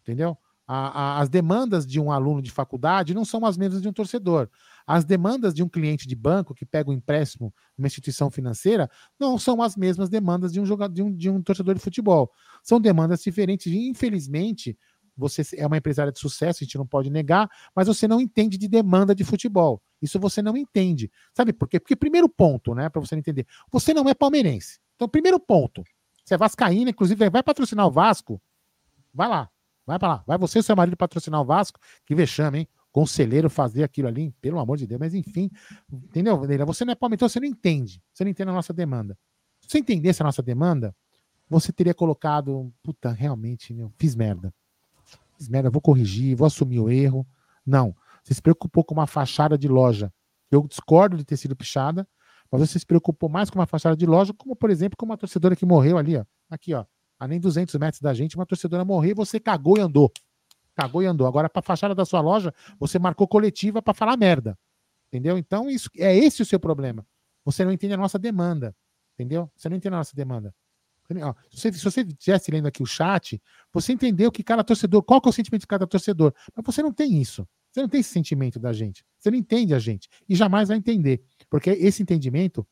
Entendeu? A, a, as demandas de um aluno de faculdade não são as mesmas de um torcedor. As demandas de um cliente de banco que pega um empréstimo numa instituição financeira não são as mesmas demandas de um, jogador, de um, de um torcedor de futebol. São demandas diferentes. E, infelizmente, você é uma empresária de sucesso, a gente não pode negar, mas você não entende de demanda de futebol. Isso você não entende. Sabe por quê? Porque, primeiro ponto, né, para você entender, você não é palmeirense. Então, primeiro ponto, você é vascaína, inclusive vai patrocinar o Vasco, Vai lá. Vai pra lá. Vai você e seu marido patrocinar o Vasco. Que vexame, hein? Conselheiro fazer aquilo ali, pelo amor de Deus. Mas enfim, entendeu, Leila? Você não é palmeirense, você não entende. Você não entende a nossa demanda. Se você entendesse a nossa demanda, você teria colocado, puta, realmente, meu, fiz merda. Fiz merda, vou corrigir, vou assumir o erro. Não. Você se preocupou com uma fachada de loja. Eu discordo de ter sido pichada, mas você se preocupou mais com uma fachada de loja, como, por exemplo, com uma torcedora que morreu ali, ó. Aqui, ó. A nem 200 metros da gente, uma torcedora morreu e você cagou e andou. Cagou e andou. Agora, para fachada da sua loja, você marcou coletiva para falar merda. Entendeu? Então, isso é esse o seu problema. Você não entende a nossa demanda. Entendeu? Você não entende a nossa demanda. Se, você, se você estivesse lendo aqui o chat, você entendeu que cada torcedor, qual que é o sentimento de cada torcedor. Mas você não tem isso. Você não tem esse sentimento da gente. Você não entende a gente. E jamais vai entender. Porque esse entendimento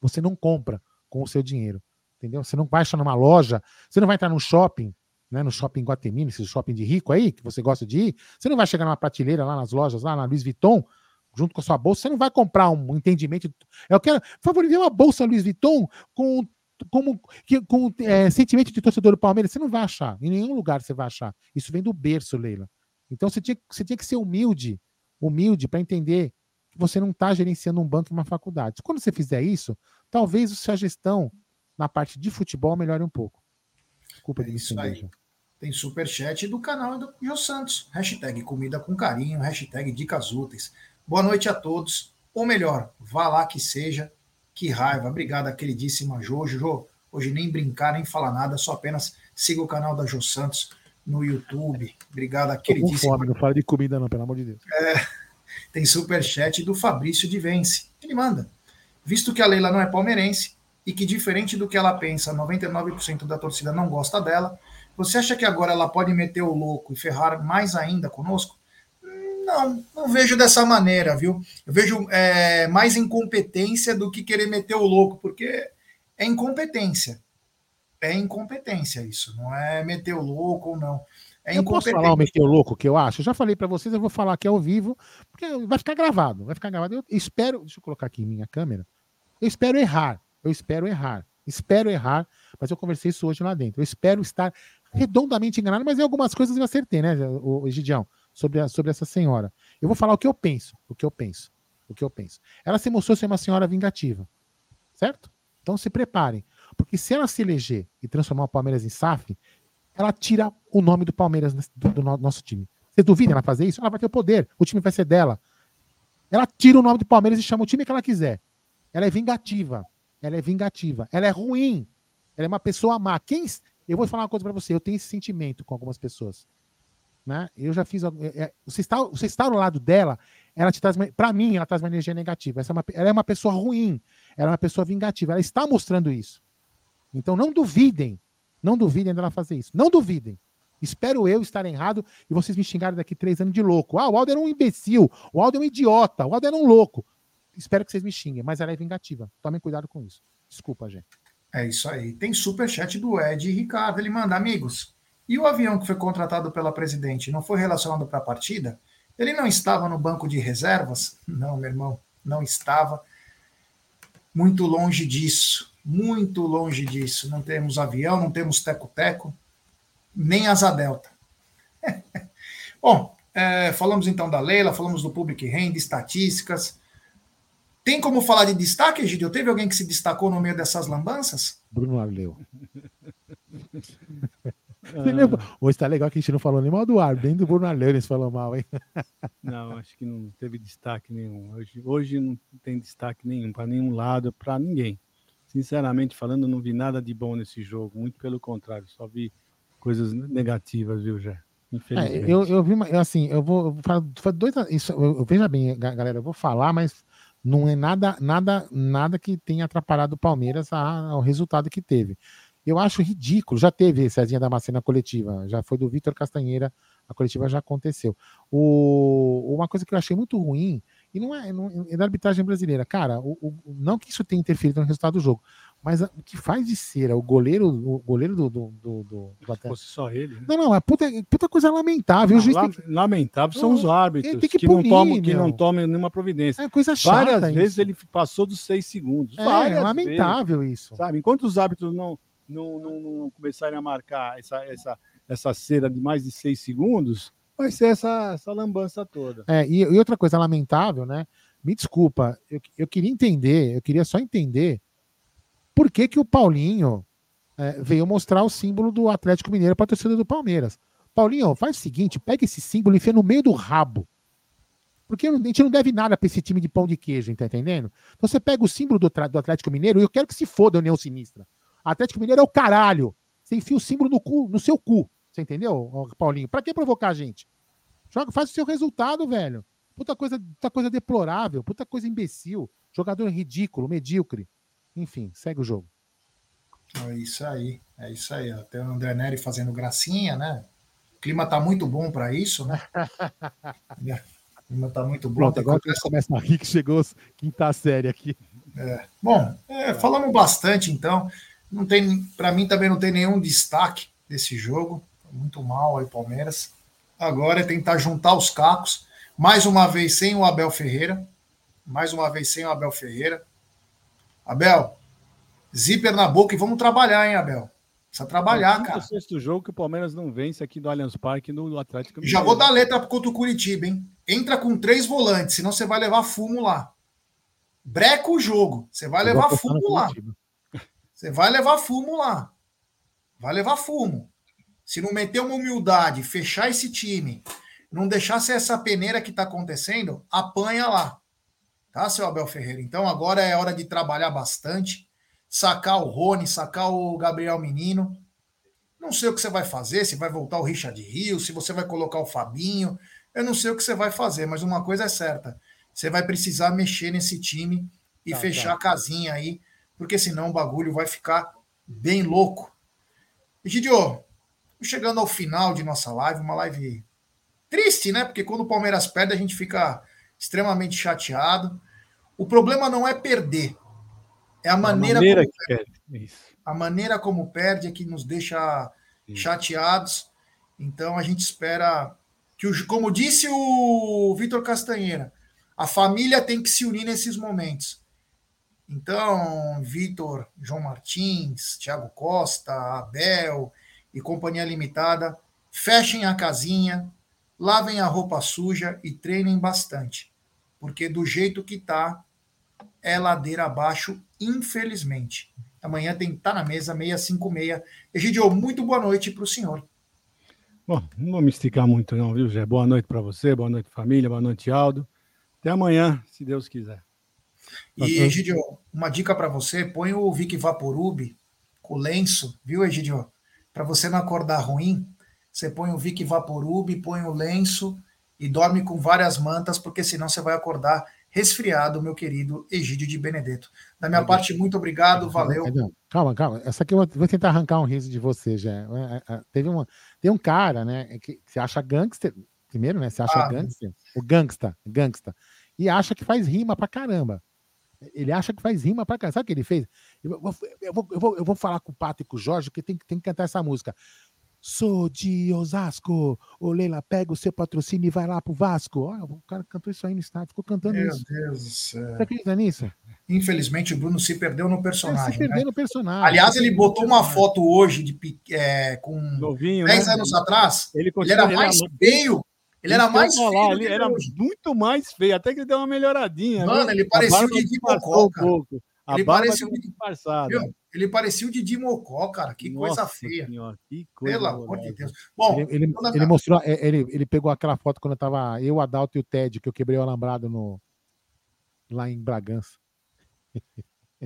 você não compra com o seu dinheiro. Entendeu? Você não vai numa loja, você não vai entrar num shopping, né, no shopping Guatemi, esse shopping de rico aí, que você gosta de ir, você não vai chegar numa prateleira lá nas lojas, lá na Louis Vuitton, junto com a sua bolsa, você não vai comprar um entendimento. Eu quero, por favor, uma bolsa Louis Vuitton com que, com é, sentimento de torcedor do Palmeiras, você não vai achar. Em nenhum lugar você vai achar. Isso vem do berço, Leila. Então você tinha, você tinha que ser humilde, humilde para entender que você não está gerenciando um banco e uma faculdade. Quando você fizer isso, talvez a sua gestão na parte de futebol melhore um pouco. Desculpa é isso aí. Tem superchat do canal do Jô Santos. Hashtag comida com carinho, hashtag dicas úteis. Boa noite a todos. Ou melhor, vá lá que seja. Que raiva. Obrigado, queridíssima Jojo. Jô, hoje nem brincar, nem falar nada, só apenas siga o canal da Jô Santos no YouTube. Obrigado, queridíssima. Fome, não fala de comida não, pelo amor de Deus. É, tem superchat do Fabrício de Vence. Ele manda. Visto que a Leila não é palmeirense, e que, diferente do que ela pensa, 99% da torcida não gosta dela. Você acha que agora ela pode meter o louco e ferrar mais ainda conosco? Não, não vejo dessa maneira, viu? Eu vejo é, mais incompetência do que querer meter o louco, porque é incompetência. É incompetência isso, não é meter o louco ou não. É eu posso falar o meter o louco que eu acho? Eu já falei para vocês, eu vou falar aqui ao vivo, porque vai ficar gravado, vai ficar gravado. Eu espero, deixa eu colocar aqui minha câmera. Eu espero errar. Eu espero errar. Espero errar, mas eu conversei isso hoje lá dentro. Eu espero estar redondamente enganado, mas em algumas coisas eu acertei, né, o Egidião, sobre, a, sobre essa senhora. Eu vou falar o que eu penso, o que eu penso, o que eu penso. Ela se mostrou ser uma senhora vingativa, certo? Então se preparem, porque se ela se eleger e transformar o Palmeiras em SAF, ela tira o nome do Palmeiras do, do nosso time. Você duvida ela fazer isso? Ela vai ter o poder, o time vai ser dela. Ela tira o nome do Palmeiras e chama o time que ela quiser. Ela é vingativa. Ela é vingativa. Ela é ruim. Ela é uma pessoa má. Quem, eu vou falar uma coisa para você. Eu tenho esse sentimento com algumas pessoas. Né? Eu já fiz. É, é, você, está, você está ao lado dela, ela te traz. Para mim, ela traz uma energia negativa. Essa é uma, ela é uma pessoa ruim. Ela é uma pessoa vingativa. Ela está mostrando isso. Então não duvidem. Não duvidem dela fazer isso. Não duvidem. Espero eu estar errado e vocês me xingarem daqui três anos de louco. Ah, o Aldo era um imbecil. O Aldo é um idiota. O Aldo era um louco espero que vocês me xinguem, mas ela é vingativa. Tomem cuidado com isso. Desculpa, gente. É isso aí. Tem super chat do Ed Ricardo. Ele manda, amigos. E o avião que foi contratado pela presidente não foi relacionado para a partida? Ele não estava no banco de reservas? Não, meu irmão, não estava. Muito longe disso. Muito longe disso. Não temos avião, não temos teco-teco, nem asa delta. [laughs] Bom, é, falamos então da Leila, falamos do Public Renda, estatísticas. Tem como falar de destaque, Egidio? Teve alguém que se destacou no meio dessas lambanças? Bruno Arleu. Ah. Hoje tá legal que a gente não falou nem mal do árbitro, nem do Bruno Arleu eles falou mal, hein? [laughs] Não, acho que não teve destaque nenhum. Hoje, hoje não tem destaque nenhum para nenhum lado, para ninguém. Sinceramente falando, não vi nada de bom nesse jogo. Muito pelo contrário, só vi coisas negativas, viu, Jé? É, eu, eu vi, uma, assim, eu vou, eu vou falar dois. Isso, eu, eu, veja bem, galera, eu vou falar, mas não é nada, nada, nada que tenha atrapalhado o Palmeiras ao resultado que teve. Eu acho ridículo. Já teve Cezinha da Macena coletiva, já foi do Vitor Castanheira, a coletiva já aconteceu. O, uma coisa que eu achei muito ruim, e não é, não, é da arbitragem brasileira, cara, o, o, não que isso tenha interferido no resultado do jogo, mas o que faz de ser o goleiro, o goleiro do, do, do, do, do fosse só ele. Né? Não, não, é puta, puta coisa lamentável. Não, que... Lamentável são os árbitros que, que, punir, não tomam, que não tomam nenhuma providência. É coisa chata. Várias isso. vezes ele passou dos seis segundos. É, lamentável vezes, isso. Sabe? Enquanto os árbitros não, não, não, não começarem a marcar essa, essa, essa cera de mais de seis segundos, vai ser essa, essa lambança toda. É, e, e outra coisa lamentável, né? Me desculpa, eu, eu queria entender, eu queria só entender por que, que o Paulinho é, veio mostrar o símbolo do Atlético Mineiro para a torcida do Palmeiras. Paulinho, faz o seguinte: pega esse símbolo e enfia no meio do rabo. Porque a gente não deve nada para esse time de pão de queijo, tá entendendo? Então você pega o símbolo do, do Atlético Mineiro e eu quero que se foda a União Sinistra. Atlético Mineiro é o caralho. Você enfia o símbolo no, cu, no seu cu. Você entendeu, Paulinho? Pra que provocar a gente? Joga, faz o seu resultado, velho. Puta coisa, puta coisa deplorável, puta coisa imbecil. Jogador ridículo, medíocre. Enfim, segue o jogo. É isso aí, é isso aí. Até o André Neri fazendo gracinha, né? O clima tá muito bom para isso, né? [laughs] o clima tá muito bom. Pronto, agora que começa a rir que chegou quinta série aqui. É. Bom, é, falamos bastante então. Não tem, para mim também não tem nenhum destaque desse jogo. Muito mal aí Palmeiras. Agora é tentar juntar os cacos. Mais uma vez sem o Abel Ferreira. Mais uma vez sem o Abel Ferreira. Abel, zíper na boca e vamos trabalhar, hein, Abel? Precisa trabalhar, cara. É o sexto jogo que o Palmeiras não vence aqui do Allianz Parque no Atlético Mineiro. Já vou dar letra contra o Curitiba, hein? Entra com três volantes, senão você vai levar fumo lá. Breca o jogo. Você vai levar fumo lá. [laughs] Você vai levar fumo lá. Vai levar fumo. Se não meter uma humildade, fechar esse time, não deixar ser essa peneira que está acontecendo, apanha lá. Tá, seu Abel Ferreira? Então agora é hora de trabalhar bastante, sacar o Rony, sacar o Gabriel Menino. Não sei o que você vai fazer, se vai voltar o Richard Rio, se você vai colocar o Fabinho. Eu não sei o que você vai fazer, mas uma coisa é certa: você vai precisar mexer nesse time e tá, fechar tá. a casinha aí porque senão o bagulho vai ficar bem louco. Egidio, chegando ao final de nossa live, uma live triste, né? Porque quando o Palmeiras perde, a gente fica extremamente chateado. O problema não é perder, é a maneira, a maneira como perde. perde. A maneira como perde é que nos deixa Isso. chateados. Então a gente espera que, como disse o Vitor Castanheira, a família tem que se unir nesses momentos. Então, Vitor, João Martins, Thiago Costa, Abel e Companhia Limitada, fechem a casinha, lavem a roupa suja e treinem bastante. Porque do jeito que tá, é ladeira abaixo, infelizmente. Amanhã tem que estar tá na mesa 656. Egidio, muito boa noite para o senhor. Bom, não vou me esticar muito não, viu, Zé? Boa noite para você, boa noite família, boa noite, Aldo. Até amanhã, se Deus quiser. E, Egidio, uma dica para você: põe o Vic Vaporub com lenço, viu, Egidio? Para você não acordar ruim, você põe o Vic Vaporub, põe o lenço e dorme com várias mantas, porque senão você vai acordar resfriado, meu querido Egídio de Benedetto. Da minha parte, muito obrigado, valeu. Calma, calma. Essa aqui eu vou tentar arrancar um riso de você, já. É, é, teve uma, tem um cara, né, que se acha gangster, primeiro, né, se acha ah, gangster, o gangsta, gangsta, e acha que faz rima pra caramba. Ele acha que faz rima pra cá. Sabe o que ele fez? Eu vou, eu vou, eu vou, eu vou falar com o Pato e com o Jorge, que tem, tem que cantar essa música. Sou de Osasco. Ô Leila, pega o seu patrocínio e vai lá pro Vasco. Olha, o cara cantou isso aí no estádio, ficou cantando Meu isso. Meu Deus do céu. Você acredita nisso? Infelizmente, o Bruno se perdeu no personagem. se perdeu né? no personagem. Aliás, ele botou uma foto hoje de, é, com Novinho, 10 né? anos atrás. Ele, ele era mais feio ele era mais feio. ele era hoje. muito mais feio, até que ele deu uma melhoradinha. Mano, ele parecia o Didi Mocó, cara. Um ele parecia o Didi ele parecia o Didi Mocó, cara. Que Nossa coisa feia. Senhora, que coisa Pelo amor de Deus. Bom, ele, ele, ele mostrou, é, ele, ele pegou aquela foto quando eu tava eu, Adalto e o Ted, que eu quebrei o alambrado no, lá em Bragança.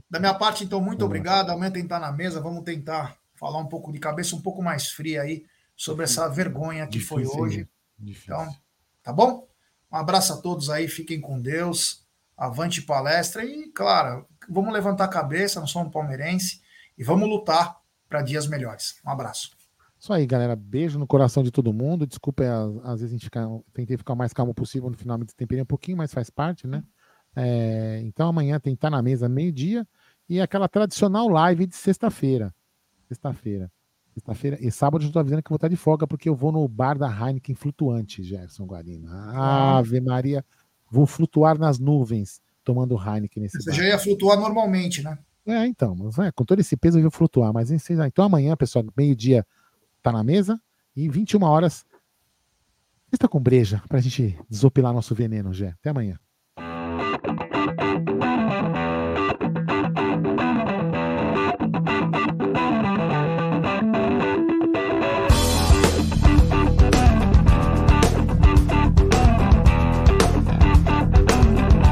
Da minha parte, então, muito obrigado. Amanhã tentar na mesa, vamos tentar falar um pouco de cabeça um pouco mais fria aí sobre essa vergonha que Difícil, foi hoje. Difícil. Então, tá bom? Um abraço a todos aí, fiquem com Deus. Avante palestra e, claro, vamos levantar a cabeça, nós somos palmeirense e vamos lutar para dias melhores. Um abraço. Isso aí, galera. Beijo no coração de todo mundo. Desculpa, às vezes a gente fica, tentei ficar o mais calmo possível no final, me destemperei um pouquinho, mas faz parte, né? É, então amanhã tem estar na mesa meio-dia e aquela tradicional live de sexta-feira. Sexta-feira. Sexta-feira e sábado eu estou avisando que eu vou estar de folga porque eu vou no bar da Heineken flutuante, Gerson Guarino. Ave Maria, vou flutuar nas nuvens tomando Heineken nesse Você bar. já ia flutuar normalmente, né? É, então, mas, é, com todo esse peso eu vou flutuar, mas então amanhã, pessoal, meio-dia tá na mesa E 21 horas, está com breja, para a gente desopilar nosso veneno, Gé. Até amanhã.